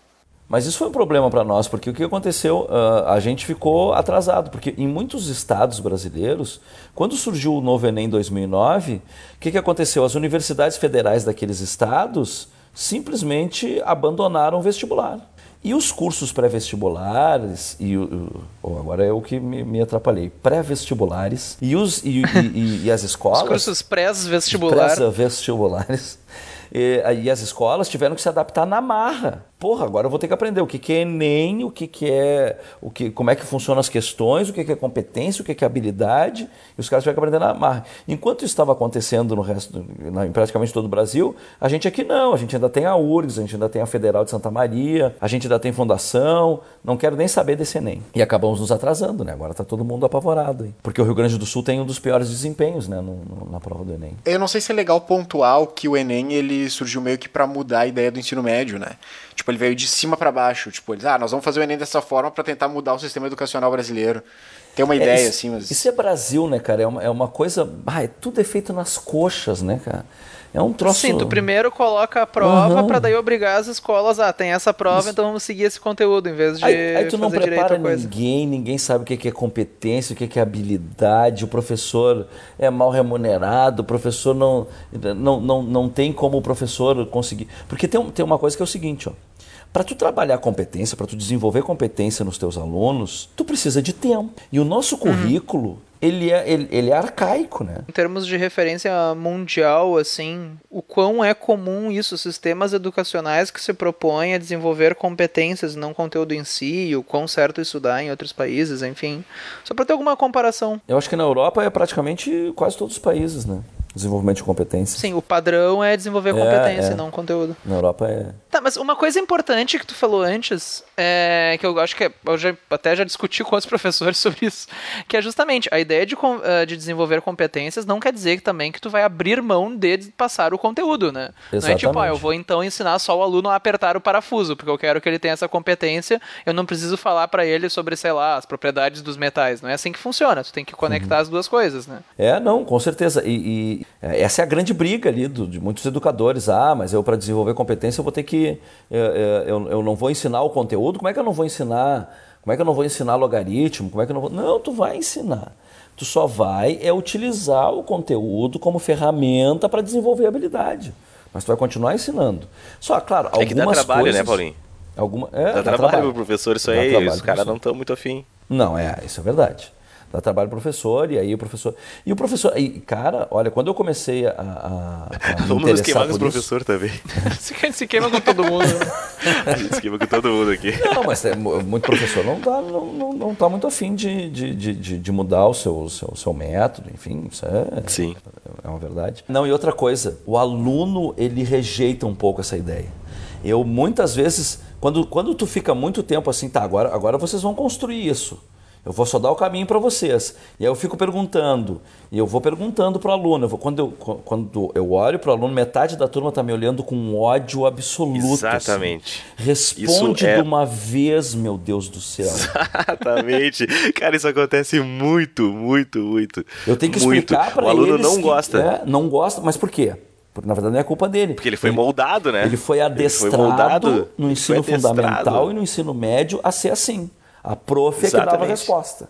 Mas isso foi um problema para nós, porque o que aconteceu? Ah, a gente ficou atrasado, porque em muitos estados brasileiros, quando surgiu o novo Enem em 2009, o que, que aconteceu? As universidades federais daqueles estados simplesmente abandonaram o vestibular. E os cursos pré-vestibulares, e oh, agora é o que me, me atrapalhei, pré-vestibulares, e, os, e, e- e- as Os escolas... cursos pré-vestibular. vestibulares. E, e as escolas tiveram que se adaptar na marra. Porra, agora eu vou ter que aprender o que, que é Enem, o que, que é. O que, como é que funcionam as questões, o que, que é competência, o que, que é habilidade. E os caras tiveram que aprender na marra. Enquanto isso estava acontecendo no resto, na- em praticamente todo o Brasil, a gente aqui não. A gente ainda tem a URGS, a gente ainda tem a Federal de Santa Maria, a gente ainda tem fundação. Não quero nem saber desse Enem. E acabamos nos atrasando, né? Agora está todo mundo apavorado. Hein? Porque o Rio Grande do Sul tem um dos piores desempenhos né? no- no- na prova do Enem. Eu não sei se é legal pontuar que o Enem ele surgiu meio que pra mudar a ideia do ensino médio, né? Tipo, ele veio de cima pra baixo. Tipo, eles, ah, nós vamos fazer o Enem dessa forma pra tentar mudar o sistema educacional brasileiro. Tem uma ideia, isso, assim, mas. Isso é Brasil, né, cara? É uma, é uma coisa. Ah, é tudo é feito nas coxas, né, cara? É um troço. Sim, tu primeiro coloca a prova Aham. pra daí obrigar as escolas, ah, tem essa prova, então vamos seguir esse conteúdo, em vez de Aí, aí tu não prepara ninguém, ninguém sabe o que é competência, o que é habilidade, o professor é mal remunerado, o professor não, não, não, não tem como o professor conseguir. Porque tem, tem uma coisa que é o seguinte, ó. Para tu trabalhar competência, para tu desenvolver competência nos teus alunos, tu precisa de tempo. E o nosso Uhum. Ele, é, ele, ele é arcaico, né? Em termos de referência mundial, assim, o quão é comum isso, sistemas educacionais que se propõem a desenvolver competências, não conteúdo em si, o quão certo isso dá em outros países, enfim. Só pra ter alguma comparação. Eu acho que na Europa é praticamente quase todos os países, né? Desenvolvimento de competência. Sim, o padrão é desenvolver É, competência, é. não conteúdo. Na Europa é. Tá, mas uma coisa importante que tu falou antes, é, que eu acho que é- eu já, até já discuti com outros professores sobre isso, que é justamente a ideia de, eh, de desenvolver competências não quer dizer também que tu vai abrir mão de passar o conteúdo, né? Não é tipo, ah, eu Exatamente. vou então ensinar só o aluno a apertar o parafuso, porque eu quero que ele tenha essa competência, eu não preciso falar pra ele sobre, sei lá, as propriedades dos metais. Não é assim que funciona, tu tem que conectar Uhum. as duas coisas, né? É, não, com certeza. E, e, é, essa é a grande briga ali do- de muitos educadores. Ah, mas eu para desenvolver competência eu vou ter que. é, é, eu, eu não vou ensinar o conteúdo. Como é que eu não vou ensinar? Como é que eu não vou ensinar logaritmo? Como é que eu não vou. Não, tu vai ensinar. Tu só vai é utilizar o conteúdo como ferramenta para desenvolver habilidade. Mas tu vai continuar ensinando. Só, claro, É que dá algumas trabalho, coisas, né, Paulinho? Alguma, é, Dá, trabalho pro professor isso Dá aí, trabalho os caras não estão muito afim. Não, é, isso é verdade. Dá trabalho pro professor, e aí o professor. E o professor. E, cara, olha, quando eu comecei a. a, a me Vamos nos queimar com isso- professores também. Se, se queima com todo mundo. Gente se queima com todo mundo aqui. Não, mas é, mu- muito professor não tá, não, não, não tá muito afim de, de, de, de, de mudar o seu, seu, seu método, enfim, isso é, Sim. é uma verdade. Não, e outra coisa, o aluno, ele rejeita um pouco essa ideia. Eu, muitas vezes, quando, quando tu fica muito tempo assim, tá, agora, agora vocês vão construir isso. Eu vou só dar o caminho para vocês. E aí eu fico perguntando, e eu vou perguntando para o aluno. Eu vou- quando, eu, quando eu olho para o aluno, metade da turma está me olhando com ódio absoluto. assim. Exatamente. Responde Isso é- de uma vez, meu Deus do céu. Exatamente. Cara, isso acontece muito, muito, muito. Eu tenho que explicar para O eles. aluno não que- gosta. é, não gosta, mas por quê? Porque na verdade não é culpa dele. Porque ele foi moldado, né? Ele foi adestrado moldado, no ele ensino foi adestrado. fundamental e no ensino médio a ser assim. A prof é que dava a resposta.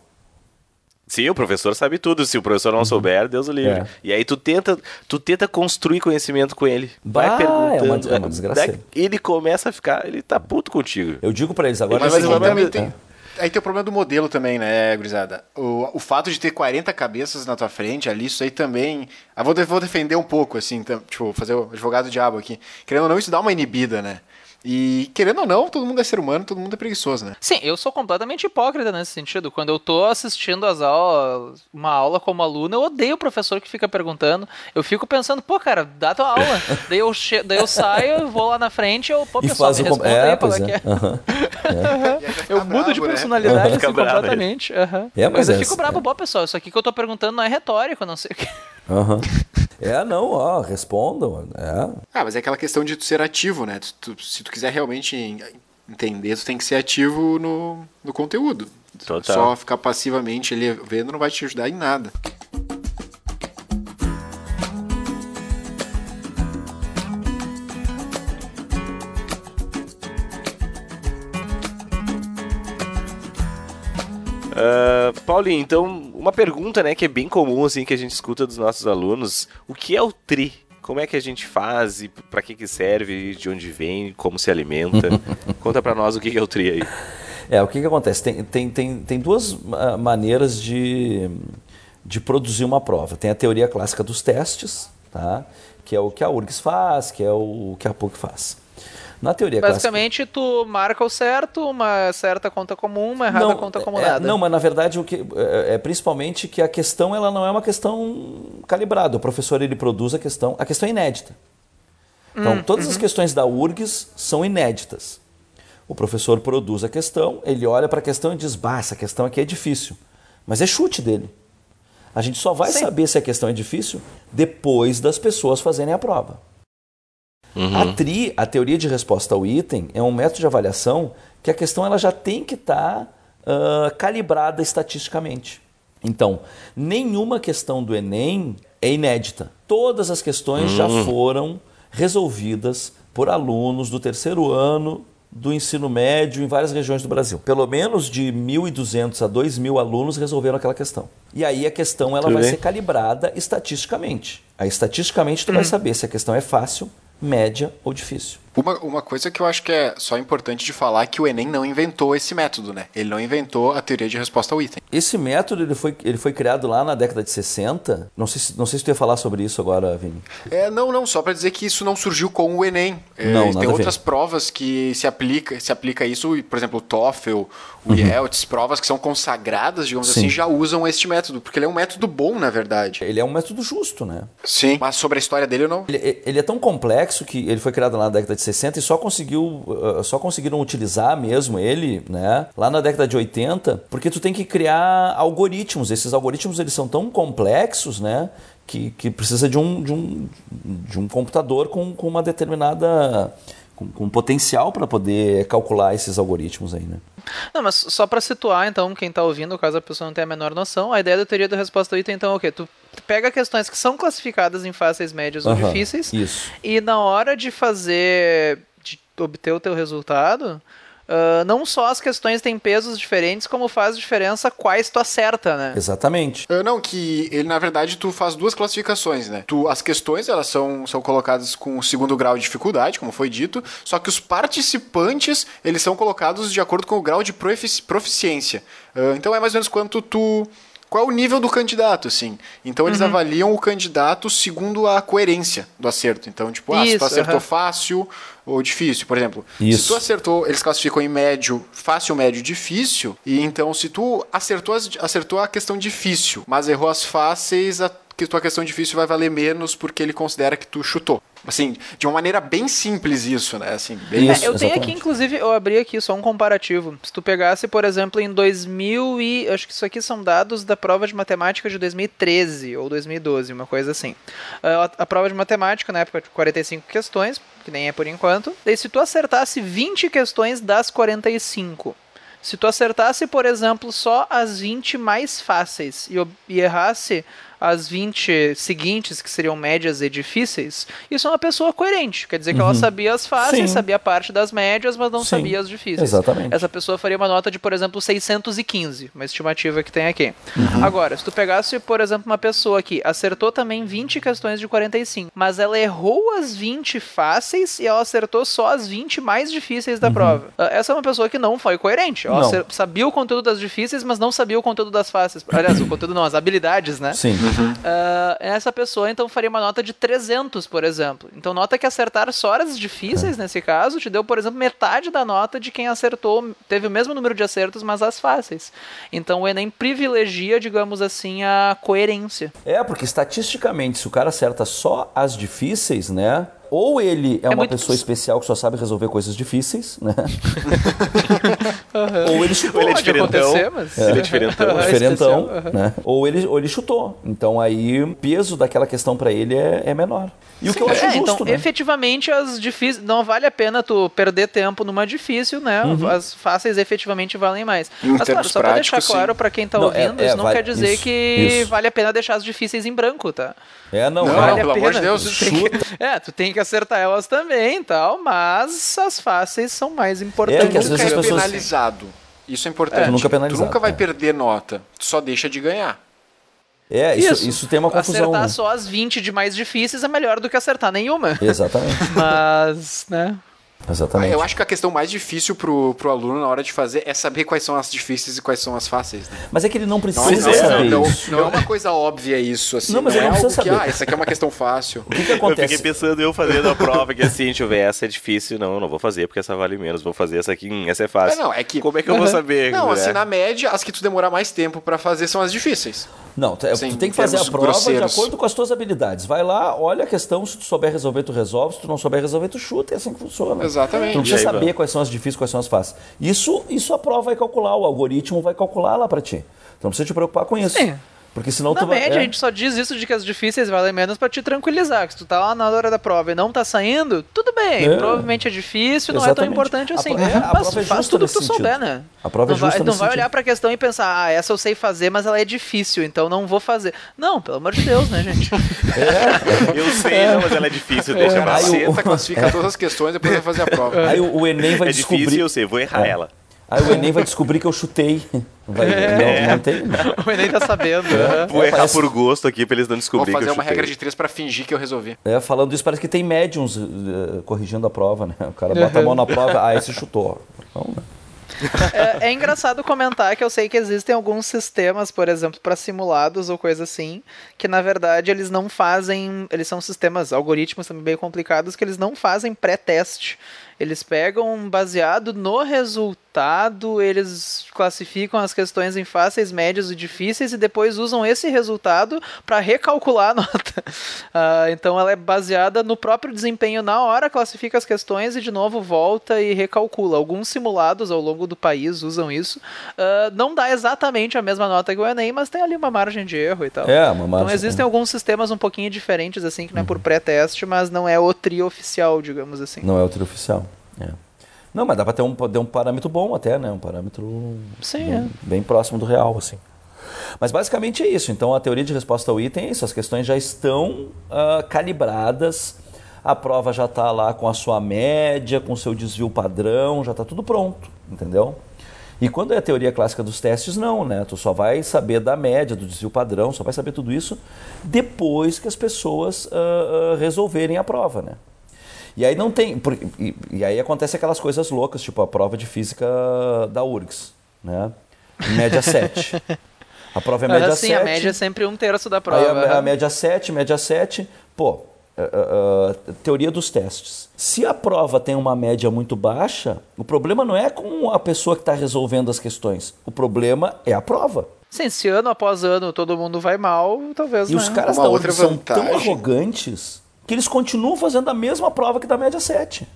Sim, o professor sabe tudo. Se o professor não souber, Deus o livre. É. E aí tu tenta, tu tenta construir conhecimento com ele. Vai Bah, é perguntando. uma- é uma desgraceira. Daí Ele começa a ficar, ele tá puto contigo. Eu digo para eles agora. Mas, seguinte, também é, tem, aí tem o problema do modelo também, né, gurizada? O, o fato de ter 40 cabeças na tua frente ali, isso aí também... Eu vou, de- vou defender um pouco, assim, tipo, fazer o advogado diabo aqui. Querendo ou não, isso dá uma inibida, né? E, querendo ou não, todo mundo é ser humano, todo mundo é preguiçoso, né? Sim, eu sou completamente hipócrita nesse sentido. Quando eu tô assistindo as aulas, uma aula como aluno, eu odeio o professor que fica perguntando. Eu fico pensando, pô, cara, dá tua aula. daí, eu che... daí eu saio, vou lá na frente, eu, pô, E pessoal, me o. responda É, aí, pois é que é. é. Aham. Eu mudo de bravo, né? personalidade Fica assim, bravo, completamente. aham. É, mas eu é- fico bravo, pô, pessoal, isso aqui que eu tô perguntando não é retórico, não sei o que. Aham. É, não, ó, respondam. É. Ah, mas é aquela questão de tu ser ativo, né? Tu- tu- se tu quiser realmente en- entender, tu tem que ser ativo no, no conteúdo. Total. Só ficar passivamente ali vendo não vai te ajudar em nada. Ah, Paulinho, então, uma pergunta, né, que é bem comum, assim, que a gente escuta dos nossos alunos. O que é o TRI? Como é que a gente faz? E pra que que serve? De onde vem? Como se alimenta? Conta pra nós o que que é o TRI aí. É, o que, que acontece? Tem, tem, tem, tem duas ah, maneiras de, de produzir uma prova. Tem a teoria clássica dos testes, tá? que é o que a URGS faz, que é o que a PUC faz. Na teoria Basicamente, tu marca o certo, uma certa conta comum, uma errada conta como é, nada. Não, mas na verdade o que é, é principalmente que a questão ela não é uma questão calibrada. O professor ele produz a questão, a questão é inédita. Então Hum, todas uhum. as questões da URGS são inéditas. O professor produz a questão, ele olha para a questão e diz: "Bah, essa questão aqui é difícil". Mas é chute dele. A gente só vai Sim. saber se a questão é difícil depois das pessoas fazerem a prova. A TRI, a teoria de resposta ao item, é um método de avaliação que a questão ela já tem que estar ah, calibrada estatisticamente. Então, nenhuma questão do Enem é inédita. Todas as questões já foram resolvidas por alunos do terceiro ano do ensino médio em várias regiões do Brasil. Pelo menos de 1.200 a 2.000 alunos resolveram aquela questão. E aí a questão ela Tudo vai bem. ser calibrada estatisticamente. Aí estatisticamente tu vai saber se a questão é fácil, média ou difícil. Uma, uma coisa que eu acho que é só importante de falar é que o Enem não inventou esse método, né? Ele não inventou a teoria de resposta ao item. Esse método ele foi, ele foi criado lá na década de 60. Não sei, se, não sei se tu ia falar sobre isso agora, Vini. É, não, não, só pra dizer que isso não surgiu com o Enem. É, Não, a tem outras provas que se aplica, se aplica isso, por exemplo, o TOEFL, o Uhum. IELTS, provas que são consagradas, digamos Sim. assim, já usam este método, porque ele é um método bom, na verdade. Ele é um método justo, né? Sim. Mas sobre a história dele eu não. Ele, ele é tão complexo que ele foi criado lá na década de 60 e só conseguiu uh, só conseguiram utilizar mesmo ele, né? Lá na década de 80, porque tu tem que criar algoritmos. Esses algoritmos eles são tão complexos, né? Que, que precisa de um, de um, de um computador com, com uma determinada com, com potencial para poder calcular esses algoritmos aí, né? Não, mas só pra situar, então, quem tá ouvindo, caso a pessoa não tenha a menor noção, a ideia da teoria da resposta ao item, então, é o quê? Tu pega questões que são classificadas em fáceis, médias ou difíceis, isso. e na hora de fazer, de obter o teu resultado, ah, não só as questões têm pesos diferentes, como faz diferença quais tu acerta, né? Exatamente. Ah, não, que ele, na verdade, tu faz duas classificações, né? Tu, as questões, elas são, são colocadas com o segundo grau de dificuldade, como foi dito, só que os participantes, eles são colocados de acordo com o grau de profici- proficiência. Ah, então é mais ou menos quanto tu... Qual é o nível do candidato, assim? Então eles avaliam o candidato segundo a coerência do acerto. Então, tipo, ah, se tu Isso, acertou aham. fácil ou difícil, por exemplo. Isso. Se tu acertou, eles classificam em médio, fácil, médio, difícil. E então, se tu acertou, acertou a questão difícil, mas errou as fáceis, a que tua questão difícil vai valer menos porque ele considera que tu chutou. Assim, de uma maneira bem simples isso, né? Assim, bem Isso. É, eu tenho aqui, inclusive, eu abri aqui só um comparativo. Se tu pegasse, por exemplo, em 2000 e... Acho que isso aqui são dados da prova de matemática de 2013 ou 2012, uma coisa assim. Ah, A, a prova de matemática, na época, de 45 questões, que nem é por enquanto. Daí, se tu acertasse 20 questões das 45... Se tu acertasse, por exemplo, só as 20 mais fáceis e, e errasse as 20 seguintes, que seriam médias e difíceis, isso é uma pessoa coerente. Quer dizer que ela sabia as fáceis, Sim. sabia parte das médias, mas não Sim, sabia as difíceis. exatamente. Essa pessoa faria uma nota de, por exemplo, 615, uma estimativa que tem aqui. Uhum. Agora, se tu pegasse, por exemplo, uma pessoa que acertou também 20 questões de 45, mas ela errou as 20 fáceis e ela acertou só as 20 mais difíceis da prova. Ah, Essa é uma pessoa que não foi coerente. Ela Uhum. Não. sabia o conteúdo das difíceis, mas não sabia o conteúdo das fáceis. Aliás, o conteúdo não, as habilidades, né? Sim. Ah, essa pessoa então faria uma nota de 300, por exemplo. Então nota que acertar só as difíceis nesse caso te deu, por exemplo, metade da nota de quem acertou, teve o mesmo número de acertos, mas as fáceis. Então o Enem privilegia, digamos assim, a coerência. É, porque estatisticamente, se o cara acerta só as difíceis, né? Ou ele é, uma muito pessoa especial que só sabe resolver coisas difíceis, né? Ou ele chutou. Ou ele é Pode diferentão. acontecer, mas- Ele é diferentão. É diferentão, especial, aham. né? Ou ele, ou ele chutou. Então aí o peso daquela questão pra ele é, é menor. E o que eu acho É, justo, então, né? efetivamente, as difíceis. Não vale a pena tu perder tempo numa difícil, né? Uhum. As fáceis efetivamente valem mais. Em Mas, claro, só pra deixar claro sim. pra quem tá Não, ouvindo, é- é, isso não vale- quer dizer isso, que isso. vale a pena deixar as difíceis em branco, tá? É, não, Não, vale. Vale a pelo amor de pena. Deus, Tu que- é, tu tem que acertar elas também e tal, mas as fáceis são mais importantes. É, que às vezes é as pessoas- penalizado. Isso é importante. É, tu nunca é penalizado, Tu nunca vai é. perder nota. Tu só deixa de ganhar. É, isso, isso, tem uma confusão. Acertar só as 20 de mais difíceis é melhor do que acertar nenhuma. Exatamente. Mas, né? Exatamente. Eu acho que a questão mais difícil pro, pro aluno na hora de fazer é saber quais são as difíceis e quais são as fáceis. Né? Mas é que ele não Não, precisa é, saber não, não é uma coisa óbvia isso, assim. Não, mas não ele é não algo precisa que, saber. ah, isso aqui é uma questão fácil. O que, que Eu acontece? fiquei pensando, eu fazendo a prova, que assim, deixa eu ver, essa é difícil, não, não vou fazer, porque essa vale menos, vou fazer essa aqui, hum, essa é fácil. É, não, é que- Como é que eu vou saber? Não, né? assim, na média, as que tu demorar mais tempo pra fazer são as difíceis. Não, tu, Sim, tu tem que fazer a prova grosseiros. de acordo com as tuas habilidades. Vai lá, olha a questão, se tu souber resolver, tu resolve, se tu não souber resolver, tu chuta, é assim que funciona. Exatamente. Não precisa aí, saber mano? quais são as difíceis, quais são as fáceis. Isso, isso a prova vai calcular, o algoritmo vai calcular lá pra ti. Tu não precisa te preocupar com isso. Sim. Porque senão Na tu vai. média, é. a gente só diz isso de que as difíceis valem menos pra te tranquilizar. Que se tu tá lá na hora da prova e não tá saindo, tudo bem. É. Provavelmente é difícil, não é tão Exatamente. importante A assim. pro- é, a Mas prova é faz justa tudo que tu nesse souber, sentido. né? A prova é não vai, justa não vai olhar sentido. pra questão e pensar, ah, essa eu sei fazer, mas ela é difícil, então não vou fazer. Não, pelo amor de Deus, né, gente? Eu sei, não, mas ela é difícil, deixa cara pra lá. Senta, classifica todas as questões e depois vai fazer a prova. Aí o, o Enem vai É descobrir. difícil, eu sei, vou errar É. ela. Aí o Enem vai descobrir que eu chutei. Vai, É. não, não tem. não. o Enem tá sabendo. né? Vou É, errar parece- por gosto aqui pra eles não Vou descobrirem que fazer eu uma chutei. regra de três pra fingir que eu resolvi. É, falando isso, parece que tem médiums eh, corrigindo a prova, né? O cara bota a mão na prova, ah, esse chutou. Então, né? É, é engraçado comentar que eu sei que existem alguns sistemas, por exemplo, para simulados ou coisa assim, que na verdade eles não fazem. Eles são sistemas, algoritmos também bem complicados, que eles não fazem pré-teste. Eles pegam baseado no resultado, eles classificam as questões em fáceis, médias e difíceis e depois usam esse resultado para recalcular a nota. Ah, então ela é baseada no próprio desempenho na hora, classifica as questões e de novo volta e recalcula. Alguns simulados ao longo do país usam isso. Ah, não dá exatamente a mesma nota que o Enem, mas tem ali uma margem de erro e tal. É, uma Então margem, existem é. alguns sistemas um pouquinho diferentes, assim, que não é por pré-teste, mas não é o trio oficial, digamos assim. Não é o trio oficial. é. Não, mas dá pra ter um, ter um parâmetro bom até, né? Um parâmetro Sim, bem, é. bem próximo do real, assim. Mas basicamente é isso. Então a teoria de resposta ao item é isso. As questões já estão ah, calibradas a prova já está lá com a sua média, com o seu desvio padrão, já está tudo pronto, entendeu? E quando é a teoria clássica dos testes, não, né? Tu só vai saber da média, do desvio padrão, só vai saber tudo isso depois que as pessoas uh, uh, resolverem a prova, né? E aí não tem. E, e, aí acontece aquelas coisas loucas, tipo a prova de física da URGS, né? Média 7. A prova é média sim, 7. a média é sempre um terço da prova. Aí a, a média 7, média 7. Pô, Uh, uh, teoria dos testes. Se a prova tem uma média muito baixa, o problema não é com a pessoa que está resolvendo as questões. O problema é a prova. Sim, se ano após ano todo mundo vai mal, talvez E não. os caras Uma da outra URGS são tão vantagem. arrogantes que eles continuam fazendo a mesma prova que da média 7.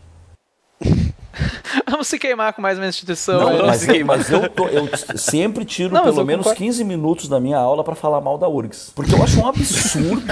Vamos se queimar com mais uma instituição. Não, aí. mas, se queimar. mas eu, tô- eu sempre tiro Não, mas pelo menos concordo. 15 minutos da minha aula para falar mal da URGS. Porque eu acho um absurdo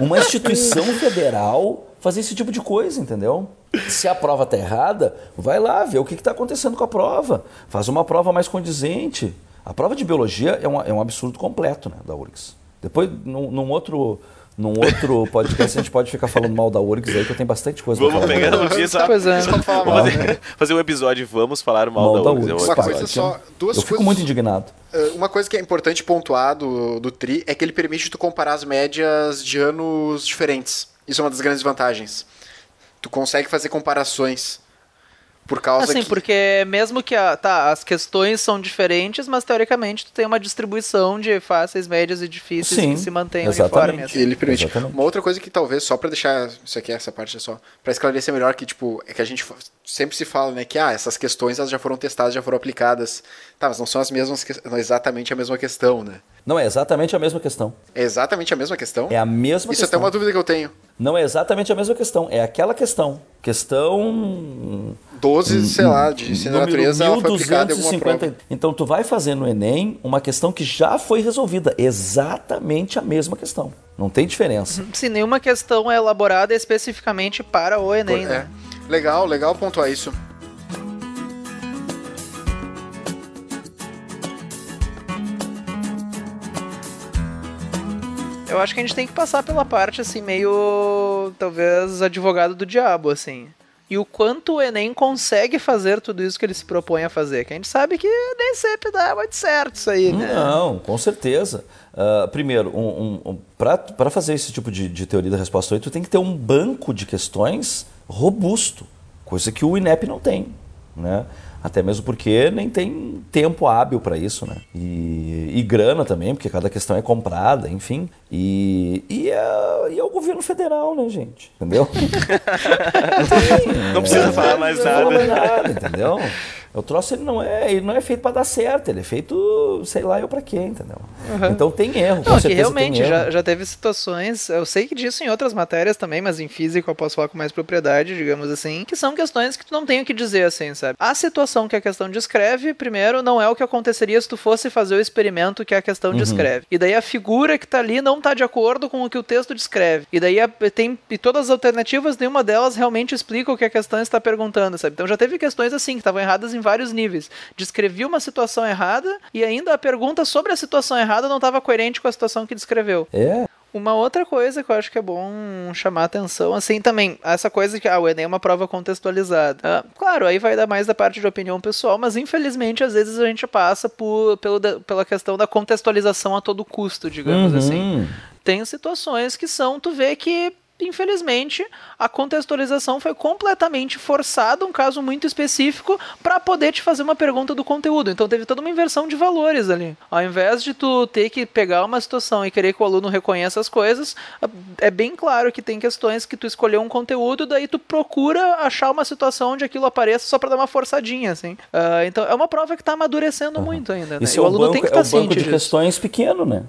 uma instituição federal fazer esse tipo de coisa, entendeu? Se a prova tá errada, vai lá ver o que está acontecendo com a prova. Faz uma prova mais condizente. A prova de biologia é um, é um absurdo completo né, da URGS. Depois, num, num outro. Num outro podcast a gente pode ficar falando mal da URGS aí, que eu tenho bastante coisa pra Vamos falar. pegar um dia só, Pois é. Só falar vamos mal, fazer, né? fazer um episódio e vamos falar mal, Mal da da URGS. URGS. Eu Uma coisa só, duas Eu fico coisas. muito indignado. Uh, Uma coisa que é importante pontuar do, do TRI é que ele permite tu comparar as médias de anos diferentes. Isso é uma das grandes vantagens. Tu consegue fazer comparações. Por causa Assim, que... porque mesmo que a, tá, as questões são diferentes, mas teoricamente tu tem uma distribuição de fáceis, médias e difíceis Sim, que se mantém exatamente. uniforme. assim. Ele permite. Exatamente. Uma outra coisa que talvez, só pra deixar isso aqui, essa parte é só, pra esclarecer melhor, que tipo, é que a gente sempre se fala, né, que ah, essas questões elas já foram testadas, já foram aplicadas. Tá, mas não são as mesmas, que... não é exatamente a mesma questão, né? Não, é exatamente a mesma questão. É exatamente a mesma questão? É a mesma Isso é até questão. uma dúvida que eu tenho. Não é exatamente a mesma questão. É aquela questão. Questão. 12, sei lá, de ensino da natureza, ela foi aplicada em alguma 1250. prova. Então, tu vai fazer no Enem uma questão que já foi resolvida. Exatamente a mesma questão. Não tem diferença. Se nenhuma questão é elaborada especificamente para o Enem, É. né? Legal, legal pontuar isso. Eu acho que a gente tem que passar pela parte, assim, meio, talvez, advogado do diabo, assim. E o quanto o Enem consegue fazer tudo isso que ele se propõe a fazer. Que a gente sabe que nem sempre dá muito certo isso aí, né? Não, com certeza. Ah, primeiro, um, um, para fazer esse tipo de, de teoria da resposta 8, tu tem que ter um banco de questões robusto, coisa que o INEP não tem. Né? Até mesmo porque nem tem tempo hábil para isso, né? E, e grana também, porque cada questão é comprada, enfim. E, e, é, e é o governo federal, né, gente? Entendeu? Não precisa falar mais Não fala mais nada. nada, entendeu? O troço ele não é, ele não é feito para dar certo, ele é feito, sei lá, eu para quê, entendeu? Então tem erro, Não, que certeza realmente erro. já, já teve situações, eu sei que disso em outras matérias também, mas em física eu posso falar com mais propriedade, digamos assim, que são questões que tu não tem o que dizer assim, sabe? A situação que a questão descreve, primeiro, não é o que aconteceria se tu fosse fazer o experimento que a questão Uhum. descreve. E daí a figura que tá ali não tá de acordo com o que o texto descreve. E daí a- tem e todas as alternativas, nenhuma delas realmente explica o que a questão está perguntando, sabe? Então já teve questões assim que estavam erradas em vários níveis. Descrevia uma situação errada e ainda a pergunta sobre a situação errada não estava coerente com a situação que descreveu. É, Uma outra coisa que eu acho que é bom chamar atenção, assim, também, essa coisa que ah, o Enem é uma prova contextualizada. Ah, claro, aí vai dar mais da parte de opinião pessoal, mas infelizmente às vezes a gente passa por, pelo, pela questão da contextualização a todo custo, digamos Uhum. assim. Tem situações que são, tu vê que infelizmente, a contextualização foi completamente forçada, um caso muito específico, para poder te fazer uma pergunta do conteúdo. Então teve toda uma inversão de valores ali. Ao invés de tu ter que pegar uma situação e querer que o aluno reconheça as coisas, é bem claro que tem questões que tu escolheu um conteúdo, daí tu procura achar uma situação onde aquilo apareça só para dar uma forçadinha, assim. Ah, então é uma prova que tá amadurecendo muito ainda. Né? E é o aluno banco, tem que é estar o banco ciente de disso. questões pequeno, né?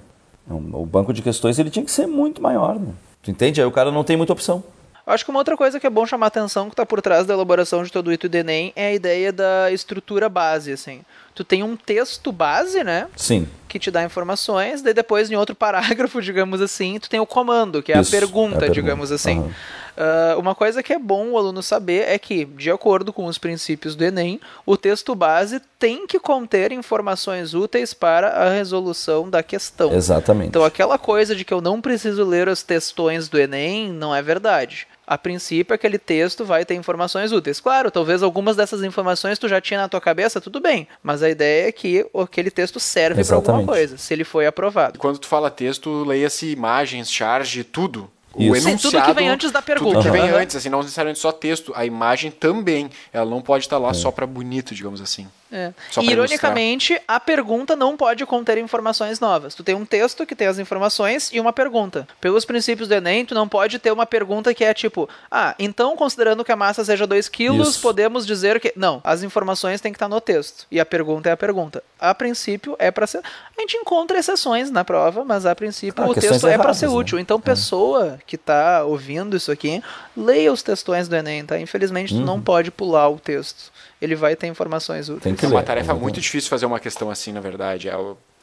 O banco de questões ele tinha que ser muito maior, né? Tu entende? Aí o cara não tem muita opção. Acho que uma outra coisa que é bom chamar atenção que está por trás da elaboração de todo o Ito do Enem é a ideia da estrutura base, assim. Tu tem um texto base, né? Sim. Que te dá informações, daí depois em outro parágrafo, digamos assim, tu tem o comando, que é Isso, a pergunta, é a pergunta. digamos assim. Aham. Ah, uma coisa que é bom o aluno saber é que, de acordo com os princípios do Enem, o texto base tem que conter informações úteis para a resolução da questão. Exatamente. Então aquela coisa de que eu não preciso ler os textões do Enem não é verdade. A princípio, aquele texto vai ter informações úteis. Claro, talvez algumas dessas informações tu já tinha na tua cabeça, tudo bem. Mas a ideia é que aquele texto serve para alguma coisa, se ele foi aprovado. Quando tu fala texto, leia-se imagens, charge, tudo. Isso. O Sim, tudo enunciado, que vem antes da pergunta. Tudo que vem Aham. antes, assim, não necessariamente só texto. A imagem também. Ela não pode estar lá só pra bonito, digamos assim. É. E, ironicamente, a pergunta não pode conter informações novas. Tu tem um texto que tem as informações e uma pergunta. Pelos princípios do Enem, tu não pode ter uma pergunta que é tipo, ah, então considerando que a massa seja 2 quilos, podemos dizer que. Não, as informações têm que estar no texto. E a pergunta é a pergunta. A princípio é para ser. A gente encontra exceções na prova, mas a princípio Ah, o texto é para ser né? útil. Então, pessoa que tá ouvindo isso aqui, leia os textões do Enem, tá? Infelizmente, tu Uhum. não pode pular o texto. Ele vai ter informações úteis. Tem que É uma ler, tarefa exatamente. muito difícil fazer uma questão assim, na verdade. É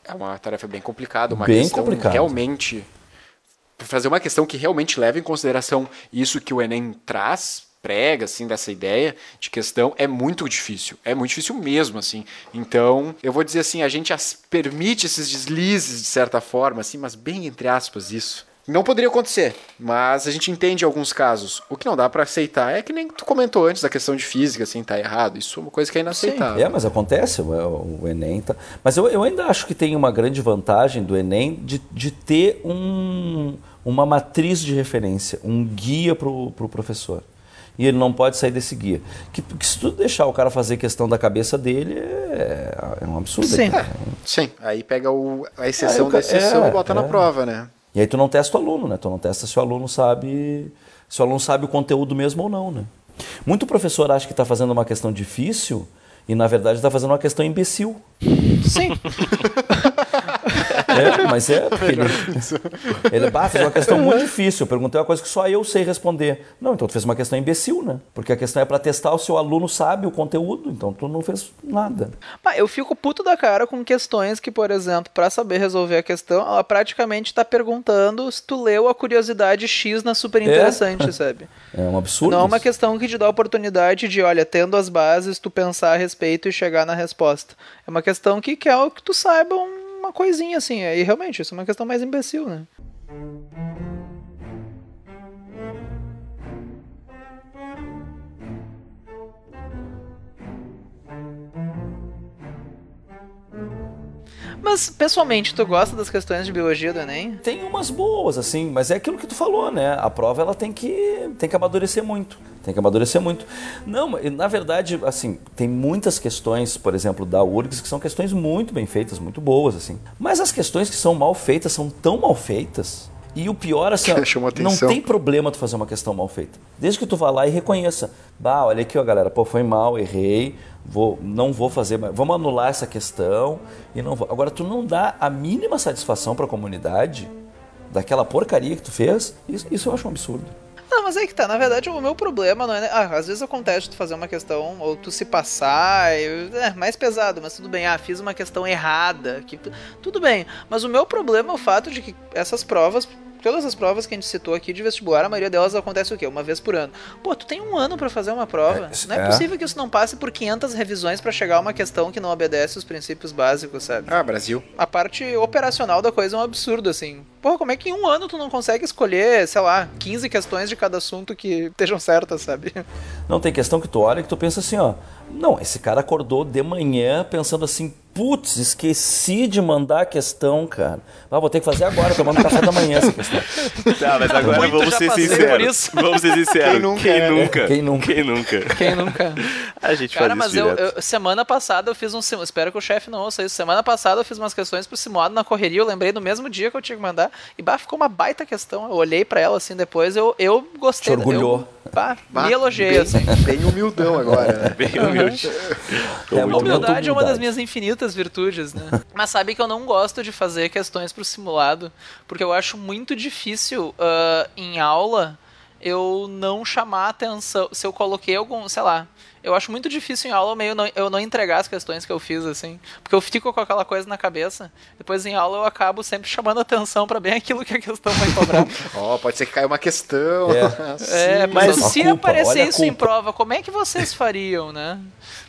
é uma tarefa bem complicada, uma Bem questão complicado. realmente. Fazer uma questão que realmente leve em consideração isso que o Enem traz, prega, assim, dessa ideia de questão, é muito difícil. É muito difícil mesmo, assim. Então, eu vou dizer assim, a gente as permite esses deslizes, de certa forma, assim, mas bem entre aspas isso. Não poderia acontecer, mas a gente entende alguns casos. O que não dá pra aceitar é que nem tu comentou antes da questão de física, assim, tá errado. Isso é uma coisa que é inaceitável. É, mas acontece, o, o Enem tá. Mas eu, eu ainda acho que tem uma grande vantagem do Enem de, de ter um, uma matriz de referência, um guia para o pro professor. E ele não pode sair desse guia. Que, que se tu deixar o cara fazer questão da cabeça dele, é, é um absurdo. Sim. cara. Sim, aí pega o, a exceção Aí o da exceção é, e bota na é. prova, né? E aí tu não testa o aluno, né? Tu não testa se o aluno sabe. Se o aluno sabe o conteúdo mesmo ou não, né? Muito professor acha que está fazendo uma questão difícil e na verdade está fazendo uma questão imbecil. Sim. É, mas é, porque ele, ele bah, fez uma questão muito difícil. Eu perguntei uma coisa que só eu sei responder. Não, então tu fez uma questão imbecil, né? Porque a questão é para testar o seu aluno sabe o conteúdo, então tu não fez nada. Mas eu fico puto da cara com questões que, por exemplo, pra saber resolver a questão, ela praticamente tá perguntando se tu leu a curiosidade X na super interessante, sabe? É um absurdo. Não é uma questão que te dá a oportunidade de, olha, tendo as bases, tu pensar a respeito e chegar na resposta. É uma questão que quer que tu saiba uma coisinha assim. E realmente, isso é uma questão mais imbecil, né? Mas, pessoalmente, tu gosta das questões de biologia do Enem? Tem umas boas, assim, mas é aquilo que tu falou, né? A prova ela tem que, tem que amadurecer muito. Tem que amadurecer muito. Não, na verdade, assim, tem muitas questões, por exemplo, da URGS, que são questões muito bem feitas, muito boas, assim. Mas as questões que são mal feitas são tão mal feitas. E o pior, assim, ó, não tem problema tu fazer uma questão mal feita. Desde que tu vá lá e reconheça. Bah, olha aqui, ó, galera, pô, foi mal, errei, vou, não vou fazer mais. Vamos anular essa questão e não vou. Agora, tu não dá a mínima satisfação para a comunidade daquela porcaria que tu fez, isso, isso eu acho um absurdo. Não, mas aí que tá. Na verdade, o meu problema não é. Ah, às vezes acontece tu fazer uma questão, ou tu se passar. e- É, mais pesado, mas tudo bem. Ah, fiz uma questão errada. Que, tu- tudo bem. Mas o meu problema é o fato de que essas provas. Todas as provas que a gente citou aqui de vestibular, a maioria delas acontece o quê? Uma vez por ano. Pô, tu tem um ano pra fazer uma prova. É, não é, é. possível que isso não passe por 500 revisões pra chegar a uma questão que não obedece os princípios básicos, sabe? Ah, Brasil. a parte operacional da coisa é um absurdo, assim. Porra, como é que em um ano tu não consegue escolher, sei lá, 15 questões de cada assunto que estejam certas, sabe? Não tem questão que tu olha que tu pensa assim, ó. Não, esse cara acordou de manhã pensando assim, putz, esqueci de mandar a questão, cara. Ah, vou ter que fazer agora, tomando café da manhã essa questão. Tá, mas agora Muito vamos ser sinceros. Vamos ser sinceros. Quem nunca, Quem né? nunca? Quem nunca? Quem nunca? Quem nunca? A gente Cara, faz mas isso eu, direto. eu- semana passada eu fiz um sim- espero que o chefe não ouça isso. Semana passada eu fiz umas questões pro simulado na correria, eu lembrei no mesmo dia que eu tinha que mandar e bah, ficou uma baita questão. Eu olhei pra ela assim depois, eu eu gostei. Te orgulhou. Eu, bah, Bah, me elogiei bem, assim. Bem humildão agora, né? Bem humilde. Tô É, Humildade é uma das minhas infinitas virtudes, né? Mas sabe que eu não gosto de fazer questões pro simulado, porque eu acho muito difícil ah, em aula eu não chamar atenção. Se eu coloquei algum, sei lá, Eu acho muito difícil em aula meio não, eu não entregar as questões que eu fiz, assim. Porque eu fico com aquela coisa na cabeça. Depois em aula eu acabo sempre chamando atenção pra bem aquilo que a questão vai cobrar. Ó, pode ser que caia uma questão. é, Sim. mas se culpa, aparecer isso em prova, como é que vocês fariam, né?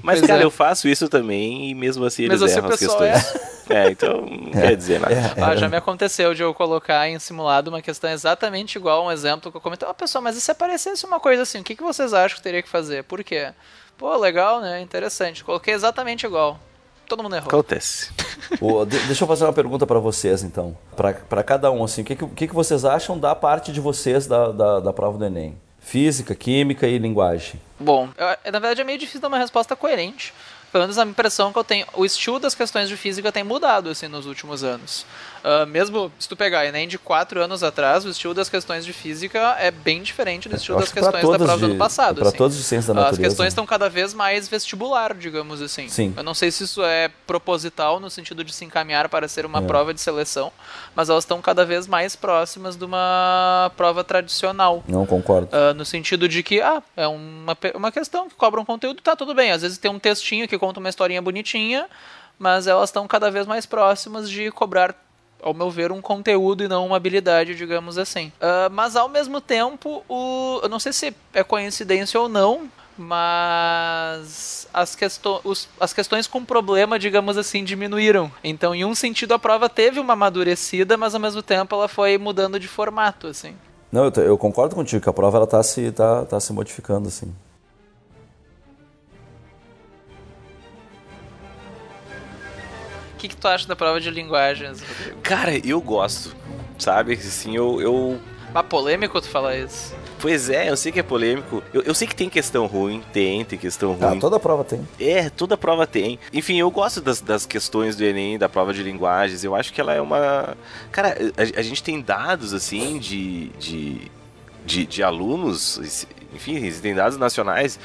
Mas, Pois cara, é. eu faço isso também e mesmo assim eles Mesmo assim erram o as pessoal questões. É, então não quer dizer nada. É, Ah, já me aconteceu de eu colocar em simulado uma questão exatamente igual a um exemplo que eu comentei. Ah, pessoal, mas e se aparecesse uma coisa assim, o que, que vocês acham que teria que fazer? Por quê? Pô, legal, né? Interessante. Coloquei exatamente igual. Todo mundo errou. Acontece. Ô, de- deixa eu fazer uma pergunta para vocês, então. Para cada um, assim, o que, que, que que vocês acham da parte de vocês da, da, da prova do Enem? Física, química e linguagem. Bom, eu- na verdade é meio difícil dar uma resposta coerente. Pelo menos a impressão que eu tenho, o estilo das questões de física tem mudado assim nos últimos anos. Ah, mesmo se tu pegar Enem de quatro anos atrás, o estilo das questões de física é bem diferente do estilo Eu das que questões da prova do de- ano passado. pra assim. todas de ciência da As natureza. questões estão cada vez mais vestibular, digamos assim. Sim. Eu não sei se isso é proposital no sentido de se encaminhar para ser uma É. prova de seleção, mas elas estão cada vez mais próximas de uma prova tradicional. Não concordo. Ah, no sentido de que, ah, é uma, uma questão que cobra um conteúdo, tá tudo bem. Às vezes tem um textinho que conta uma historinha bonitinha, mas elas estão cada vez mais próximas de cobrar, ao meu ver, um conteúdo e não uma habilidade, digamos assim. Ah, mas ao mesmo tempo, o, eu não sei se é coincidência ou não, mas as, questo os- as questões com problema, digamos assim, diminuíram. Então, em um sentido, a prova teve uma amadurecida, mas ao mesmo tempo ela foi mudando de formato, assim. Não, eu, eu concordo contigo que a prova ela tá se, tá, tá se modificando, assim. Que, que tu acha da prova de linguagens, Rodrigo? Cara, eu gosto. Sabe? Assim, eu, eu Mas polêmico tu falar isso. Pois é, eu sei que é polêmico. Eu, eu sei que tem questão ruim, tem, tem questão Ah, ruim. toda prova tem. É, toda prova tem. Enfim, eu gosto das, das questões do Enem, da prova de linguagens. Eu acho que ela é uma. Cara, a, a gente tem dados, assim, de, de, de, de alunos, enfim, existem dados nacionais,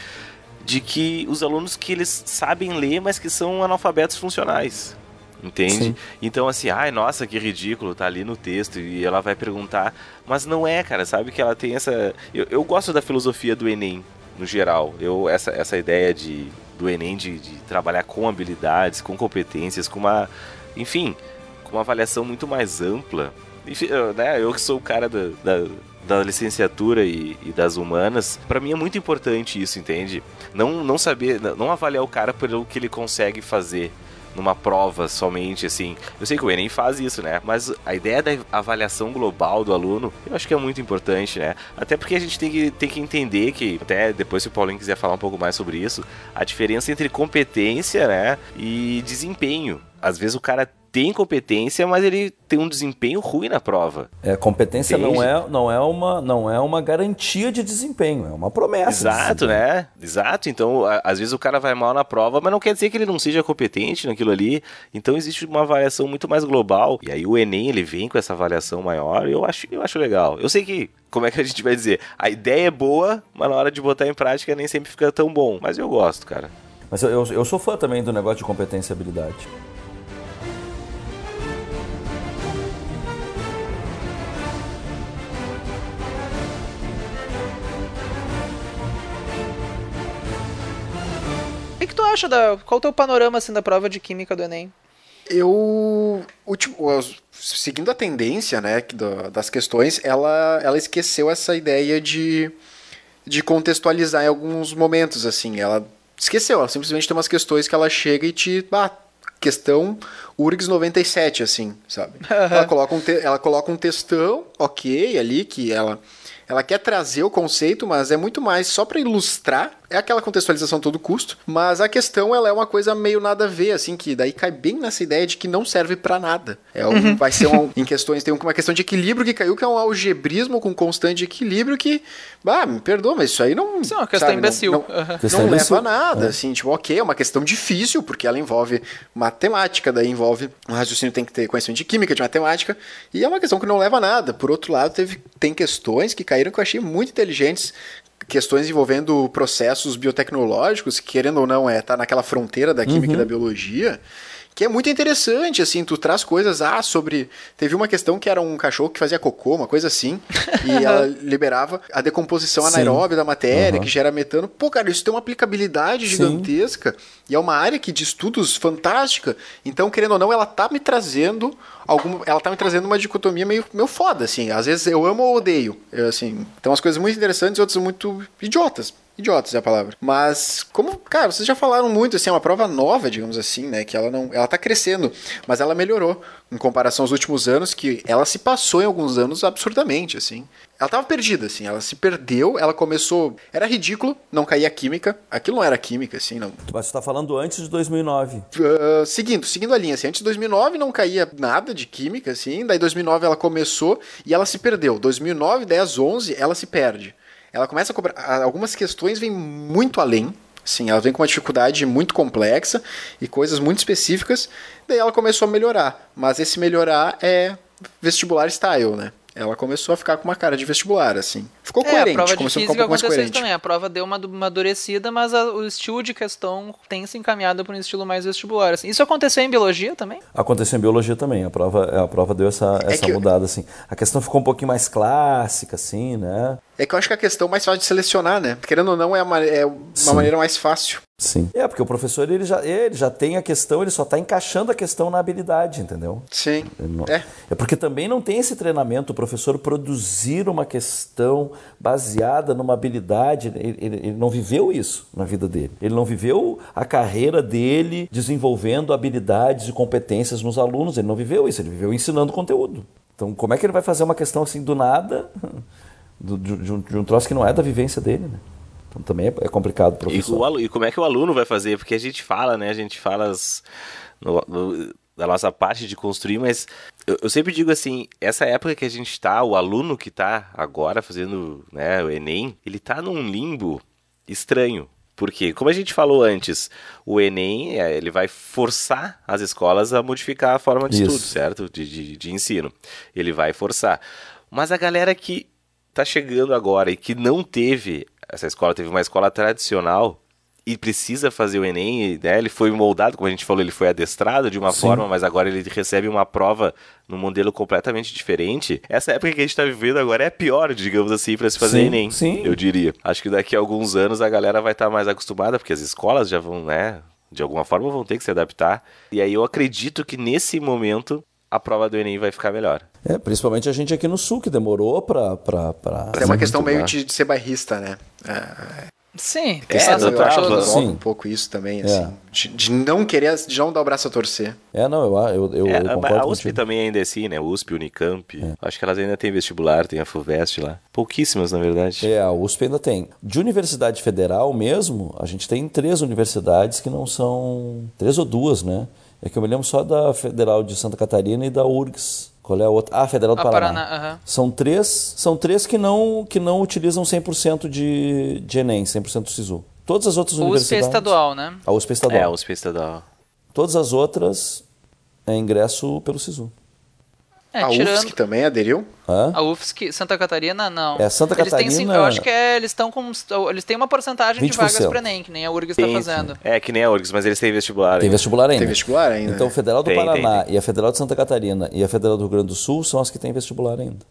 de que os alunos que eles sabem ler, mas que são analfabetos funcionais. Entende? Sim. Então, assim, ai, nossa, que ridículo, tá ali no texto e ela vai perguntar. Mas não é, cara, sabe que ela tem essa. Eu, eu gosto da filosofia do Enem, no geral. Eu, essa, essa ideia de, do Enem de, de trabalhar com habilidades, com competências, com uma. Enfim, com uma avaliação muito mais ampla. Enfim, eu, né, eu que sou o cara da, da, da licenciatura e, e das humanas, pra mim é muito importante isso, entende? Não, não saber, não avaliar o cara pelo que ele consegue fazer numa prova somente, assim. Eu sei que o Enem faz isso, né? Mas a ideia da avaliação global do aluno, eu acho que é muito importante, né? Até porque a gente tem que, tem que entender que, até depois se o Paulinho quiser falar um pouco mais sobre isso, a diferença entre competência, né, e desempenho. Às vezes o cara tem competência, mas ele tem um desempenho ruim na prova. É, competência não é, não, é uma, não é uma garantia de desempenho, é uma promessa. Exato, né? Exato. Então, a- às vezes o cara vai mal na prova, mas não quer dizer que ele não seja competente naquilo ali. Então, existe uma avaliação muito mais global. E aí o Enem, ele vem com essa avaliação maior e eu acho, eu acho legal. Eu sei que, como é que a gente vai dizer? A ideia é boa, mas na hora de botar em prática nem sempre fica tão bom. Mas eu gosto, cara. Mas eu, eu, eu sou fã também do negócio de competência e habilidade. Que, que tu acha da. Qual o teu panorama assim da prova de química do Enem? Eu, último, seguindo a tendência, né, das questões, ela, ela esqueceu essa ideia de, de contextualizar em alguns momentos, assim, ela esqueceu, ela simplesmente tem umas questões que ela chega e te, ah, questão URGS 97, assim, sabe? ela, coloca um ela coloca um textão, ok, ali, que ela, ela quer trazer o conceito, mas é muito mais só para ilustrar, é aquela contextualização a todo custo, mas a questão ela é uma coisa meio nada a ver, assim, que daí cai bem nessa ideia de que não serve para nada. É um, Vai ser um, em questões, tem uma questão de equilíbrio que caiu, que é um algebrismo com constante de equilíbrio que, bah, me perdoa, mas isso aí não... Isso é uma questão sabe, não- imbecil. não- Aham. Questão não imbecil. leva a nada, É. assim, tipo, ok, é uma questão difícil, porque ela envolve matemática, daí envolve um raciocínio tem que ter conhecimento de química, de matemática, e é uma questão que não leva a nada. Por outro lado, teve, tem questões que caíram que eu achei muito inteligentes, questões envolvendo processos biotecnológicos, que querendo ou não, é tá naquela fronteira da química e da biologia, que é muito interessante, assim, tu traz coisas, ah, sobre... Teve uma questão que era um cachorro que fazia cocô, uma coisa assim, e ela liberava a decomposição Sim. anaeróbia da matéria, Uhum. que gera metano. Pô, cara, isso tem uma aplicabilidade Sim. gigantesca, e é uma área que de estudos fantástica, então, querendo ou não, ela tá me trazendo algum, ela tá me trazendo uma dicotomia meio, meio foda, assim, às vezes eu amo ou odeio, eu, assim, tem umas coisas muito interessantes e outras muito idiotas, idiotas é a palavra. Mas, como, cara, vocês já falaram muito, assim, é uma prova nova, digamos assim, né? Que ela não. Ela tá crescendo, mas ela melhorou em comparação aos últimos anos, que ela se passou em alguns anos absurdamente, assim. Ela tava perdida, assim, ela se perdeu, ela começou. Era ridículo, não caía química. Aquilo não era química, assim, não. Mas você tá falando antes de 2009. Ah, seguindo, seguindo a linha, assim, antes de 2009 não caía nada de química, assim, daí 2009 ela começou e ela se perdeu. 2009, 10, 11, ela se perde. Ela começa a cobrar, algumas questões vêm muito além, sim, ela vem com uma dificuldade muito complexa e coisas muito específicas, daí ela começou a melhorar, mas esse melhorar é vestibular style, né? Ela começou a ficar com uma cara de vestibular, assim. Ficou É, a coerente, prova de começou a ficar um física pouco mais aconteceu isso coerente. também. A prova deu uma amadurecida, mas a- o estilo de questão tem se encaminhado para um estilo mais vestibular. assim. Isso aconteceu em biologia também? Aconteceu em biologia também. A prova, a prova deu essa, essa É que- mudada, assim. A questão ficou um pouquinho mais clássica, assim, né? É que eu acho que a questão mais fácil de selecionar, né? Querendo ou não, é uma, é uma maneira mais fácil. Sim. É, porque o professor ele já, ele já tem a questão, ele só está encaixando a questão na habilidade, entendeu? Sim. Não- É. é porque também não tem esse treinamento, o professor produzir uma questão baseada numa habilidade, ele, ele- ele não viveu isso na vida dele. Ele não viveu a carreira dele desenvolvendo habilidades e competências nos alunos, ele não viveu isso, ele viveu ensinando conteúdo. Então, como é que ele vai fazer uma questão assim do nada, do- de, de um, de um troço que não é da vivência dele, né? Então também é, é complicado, E, professor. o e como é que o aluno vai fazer? Porque a gente fala, né? A gente fala as- no- no- da nossa parte de construir, mas eu, eu sempre digo assim, essa época que a gente tá, o aluno que tá agora fazendo né, o Enem, ele tá num limbo estranho. Porque, como a gente falou antes, o Enem é, ele vai forçar as escolas a modificar a forma de Isso. estudo, certo? De, de, de ensino. Ele vai forçar. Mas a galera que tá chegando agora e que não teve essa escola, teve uma escola tradicional e precisa fazer o Enem, né, ele foi moldado, como a gente falou, ele foi adestrado de uma Sim. forma, mas agora ele recebe uma prova num modelo completamente diferente. Essa época que a gente tá vivendo agora é pior, digamos assim, para se fazer Sim, Enem, sim. eu diria. Acho que daqui a alguns anos a galera vai estar mais acostumada, porque as escolas já vão, né, de alguma forma vão ter que se adaptar. E aí eu acredito que nesse momento a prova do Enem vai ficar melhor. É, principalmente a gente aqui no sul, que demorou pra. pra, pra É uma questão meio de, de ser bairrista, né? É, Sim. É, tá, eu acho que Sim. um pouco isso também, É. assim. De, de não querer, de não dar o braço a torcer. É, não, eu, eu, eu, É, eu a- concordo a USP contigo. também ainda é assim, né? USP, Unicamp. É. Acho que elas ainda têm vestibular, tem a FUVEST lá. Pouquíssimas, na verdade. É, a USP ainda tem. De universidade federal mesmo, a gente tem três universidades que não são. Três ou duas, né? É que eu me lembro só da Federal de Santa Catarina e da URGS. Qual é a outra? Ah, a Federal do A Paraná. Paraná. São três, são três que não, que não utilizam 100% de, de Enem, 100% do SISU. Todas as outras USP universidades. estadual, né? A USP é estadual. É, a USP estadual. Todas as outras é ingresso pelo SISU. É, a tirando UFSC também aderiu? Hã? a UFSC, Santa Catarina, não. É, Santa Eles têm, sim, Catarina- eu acho que é, eles estão com. Eles têm uma porcentagem de vagas 20%. para Enem, que nem a URGS está fazendo. É, que nem a URGS, mas eles têm vestibular. Tem ainda. vestibular ainda. Tem vestibular ainda. Então, né? Federal do Tem, Paraná tem, e a Federal de Santa Catarina e a Federal do Rio Grande do Sul são as que têm vestibular ainda.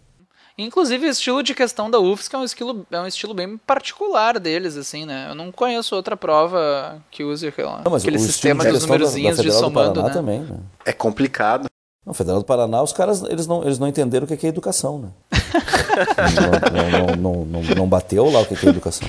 Inclusive, o estilo de questão da UFSC é um estilo, é um estilo bem particular deles, assim, né? Eu não conheço outra prova que use aquela, Não, mas aquele o sistema dos da de somando, Paraná né? também, né? É complicado. Não, Federal do Paraná, os caras, eles não, eles não entenderam o que é educação, né? não, não, não, não, não bateu lá o que é educação.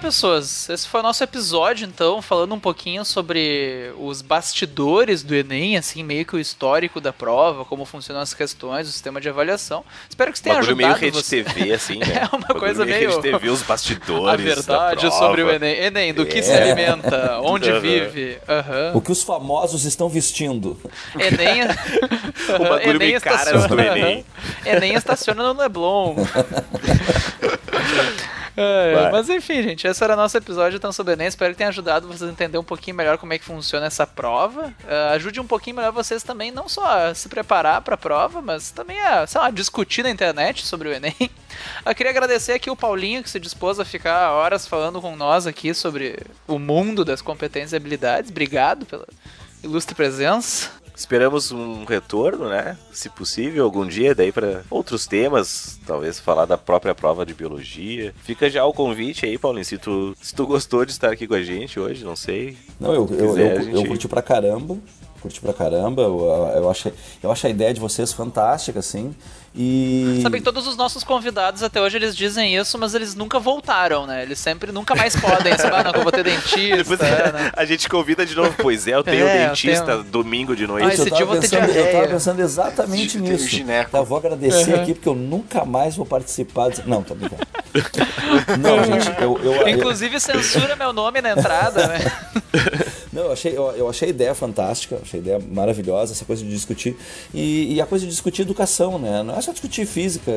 Pessoas. Esse foi o nosso episódio, então, falando um pouquinho sobre os bastidores do Enem, assim, meio que o histórico da prova, como funcionam as questões, o sistema de avaliação. Espero que isso tenha bagulho meio ajudado rede você. TV, assim, né? É uma Bagulho coisa meio- rede TV, os bastidores. A verdade da sobre o. Enem. Enem, do que É. se alimenta, onde vive. Aham. O que os famosos estão vestindo. Enem. O bagulho meio caras do Enem. Enem estaciona no Leblon. É, Vai. mas enfim, gente, esse era nosso episódio então sobre o Enem. Espero que tenha ajudado vocês a entender um pouquinho melhor como é que funciona essa prova. Ah, ajude um pouquinho melhor vocês também, não só a se preparar para a prova, mas também a, sei lá, discutir na internet sobre o Enem. Eu queria agradecer aqui o Paulinho que se dispôs a ficar horas falando com nós aqui sobre o mundo das competências e habilidades. Obrigado pela ilustre presença. Esperamos um retorno, né? Se possível, algum dia, daí para outros temas, talvez falar da própria prova de biologia. Fica já o convite aí, Paulinho, se tu, se tu gostou de estar aqui com a gente hoje, não sei. Não, eu, eu, quiser, eu, a gente- eu curti pra caramba. Curti pra caramba. Eu, eu, acho, eu acho a ideia de vocês fantástica, assim. E. Sabe que todos os nossos convidados até hoje eles dizem isso, mas eles nunca voltaram, né? Eles sempre nunca mais podem, sabe? Ah, não, eu vou ter dentista, Depois é, né? a gente convida de novo. Pois é, eu tenho É, eu dentista tenho- domingo de Ah, noite. esse eu dia tava, eu pensando, eu tava pensando exatamente o nisso. gineco. Tá, eu vou agradecer Uhum. aqui porque eu nunca mais vou participar. desse- Não, tô brincando. Não, gente, eu, eu, eu, Inclusive censura meu nome na entrada, né? Não, eu achei, eu, eu achei a ideia fantástica, achei a ideia maravilhosa, essa coisa de discutir. E, e a coisa de discutir educação, né? Não é só discutir física,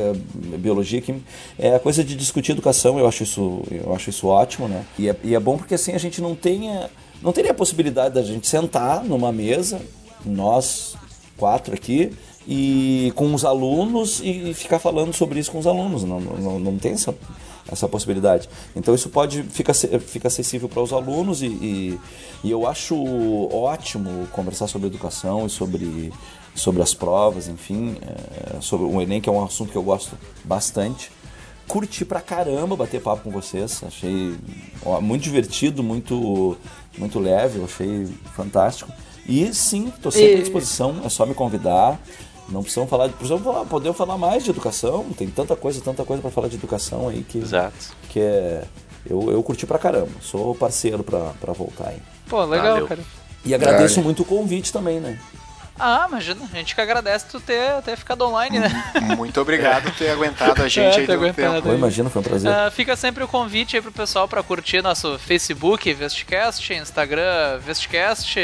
biologia, química, é a coisa de discutir educação, eu acho isso, eu acho isso ótimo, né? E é, e é bom porque assim a gente não tenha. Não teria a possibilidade da gente sentar numa mesa, nós quatro aqui, e com os alunos e, e ficar falando sobre isso com os alunos. Não, não, não tem essa, essa possibilidade. Então isso pode fica, fica acessível para os alunos e, e, e eu acho ótimo conversar sobre educação e sobre, sobre as provas, enfim, é, sobre o Enem, que é um assunto que eu gosto bastante. Curti pra caramba bater papo com vocês, achei ó, muito divertido, muito, muito leve, achei fantástico. E sim, estou sempre à disposição, é só me convidar. Não precisam falar, precisam falar, podemos falar mais de educação, tem tanta coisa, tanta coisa para falar de educação aí que, Exato. que é. Eu, eu curti pra caramba, sou parceiro pra, pra voltar aí. Pô, legal, Valeu. cara. E agradeço Vale. muito o convite também, né? Ah, imagina, a gente que agradece tu ter, ter ficado online, né? Muito obrigado por ter aguentado a gente É, aí aguentado. tempo. Pô, imagina, foi um prazer. Ah, fica sempre o convite aí pro pessoal pra curtir nosso Facebook, Vestcast, Instagram, Vestcast,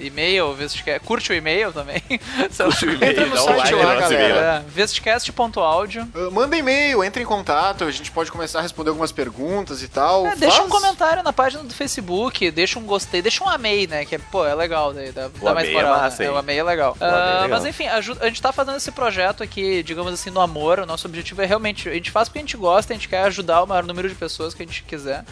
e-mail, Vestcast. Curte o e-mail também. Curte o e-mail, Entra no dá site lá, galera. É, vestcast.audio. Uh, Manda e-mail, entre em contato, a gente pode começar a responder algumas perguntas e tal. É, deixa um comentário na página do Facebook, deixa um gostei, deixa um amei, né? Que, pô, é legal, daí dá, dá mais amei é moral. massa, né? Hein? O amei é legal. amei é Ah, legal. Mas enfim, aju- a gente tá fazendo esse projeto aqui, digamos assim, no amor. O nosso objetivo é realmente. A gente faz porque a gente gosta, a gente quer ajudar o maior número de pessoas que a gente quiser.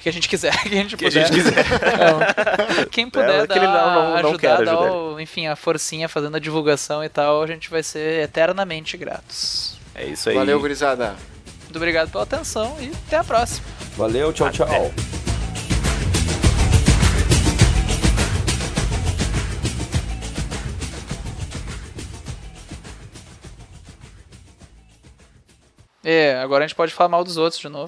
Que a gente quiser, que a gente Que a puder. gente quiser. Não. Quem puder É, dar, não- não- não ajudar, dar ajudar. o- enfim, a forcinha fazendo a divulgação e tal, a gente vai ser eternamente gratos. É isso aí. Valeu, gurizada. Muito obrigado pela atenção e até a próxima. Valeu, tchau, tchau. É, agora a gente pode falar mal dos outros de novo.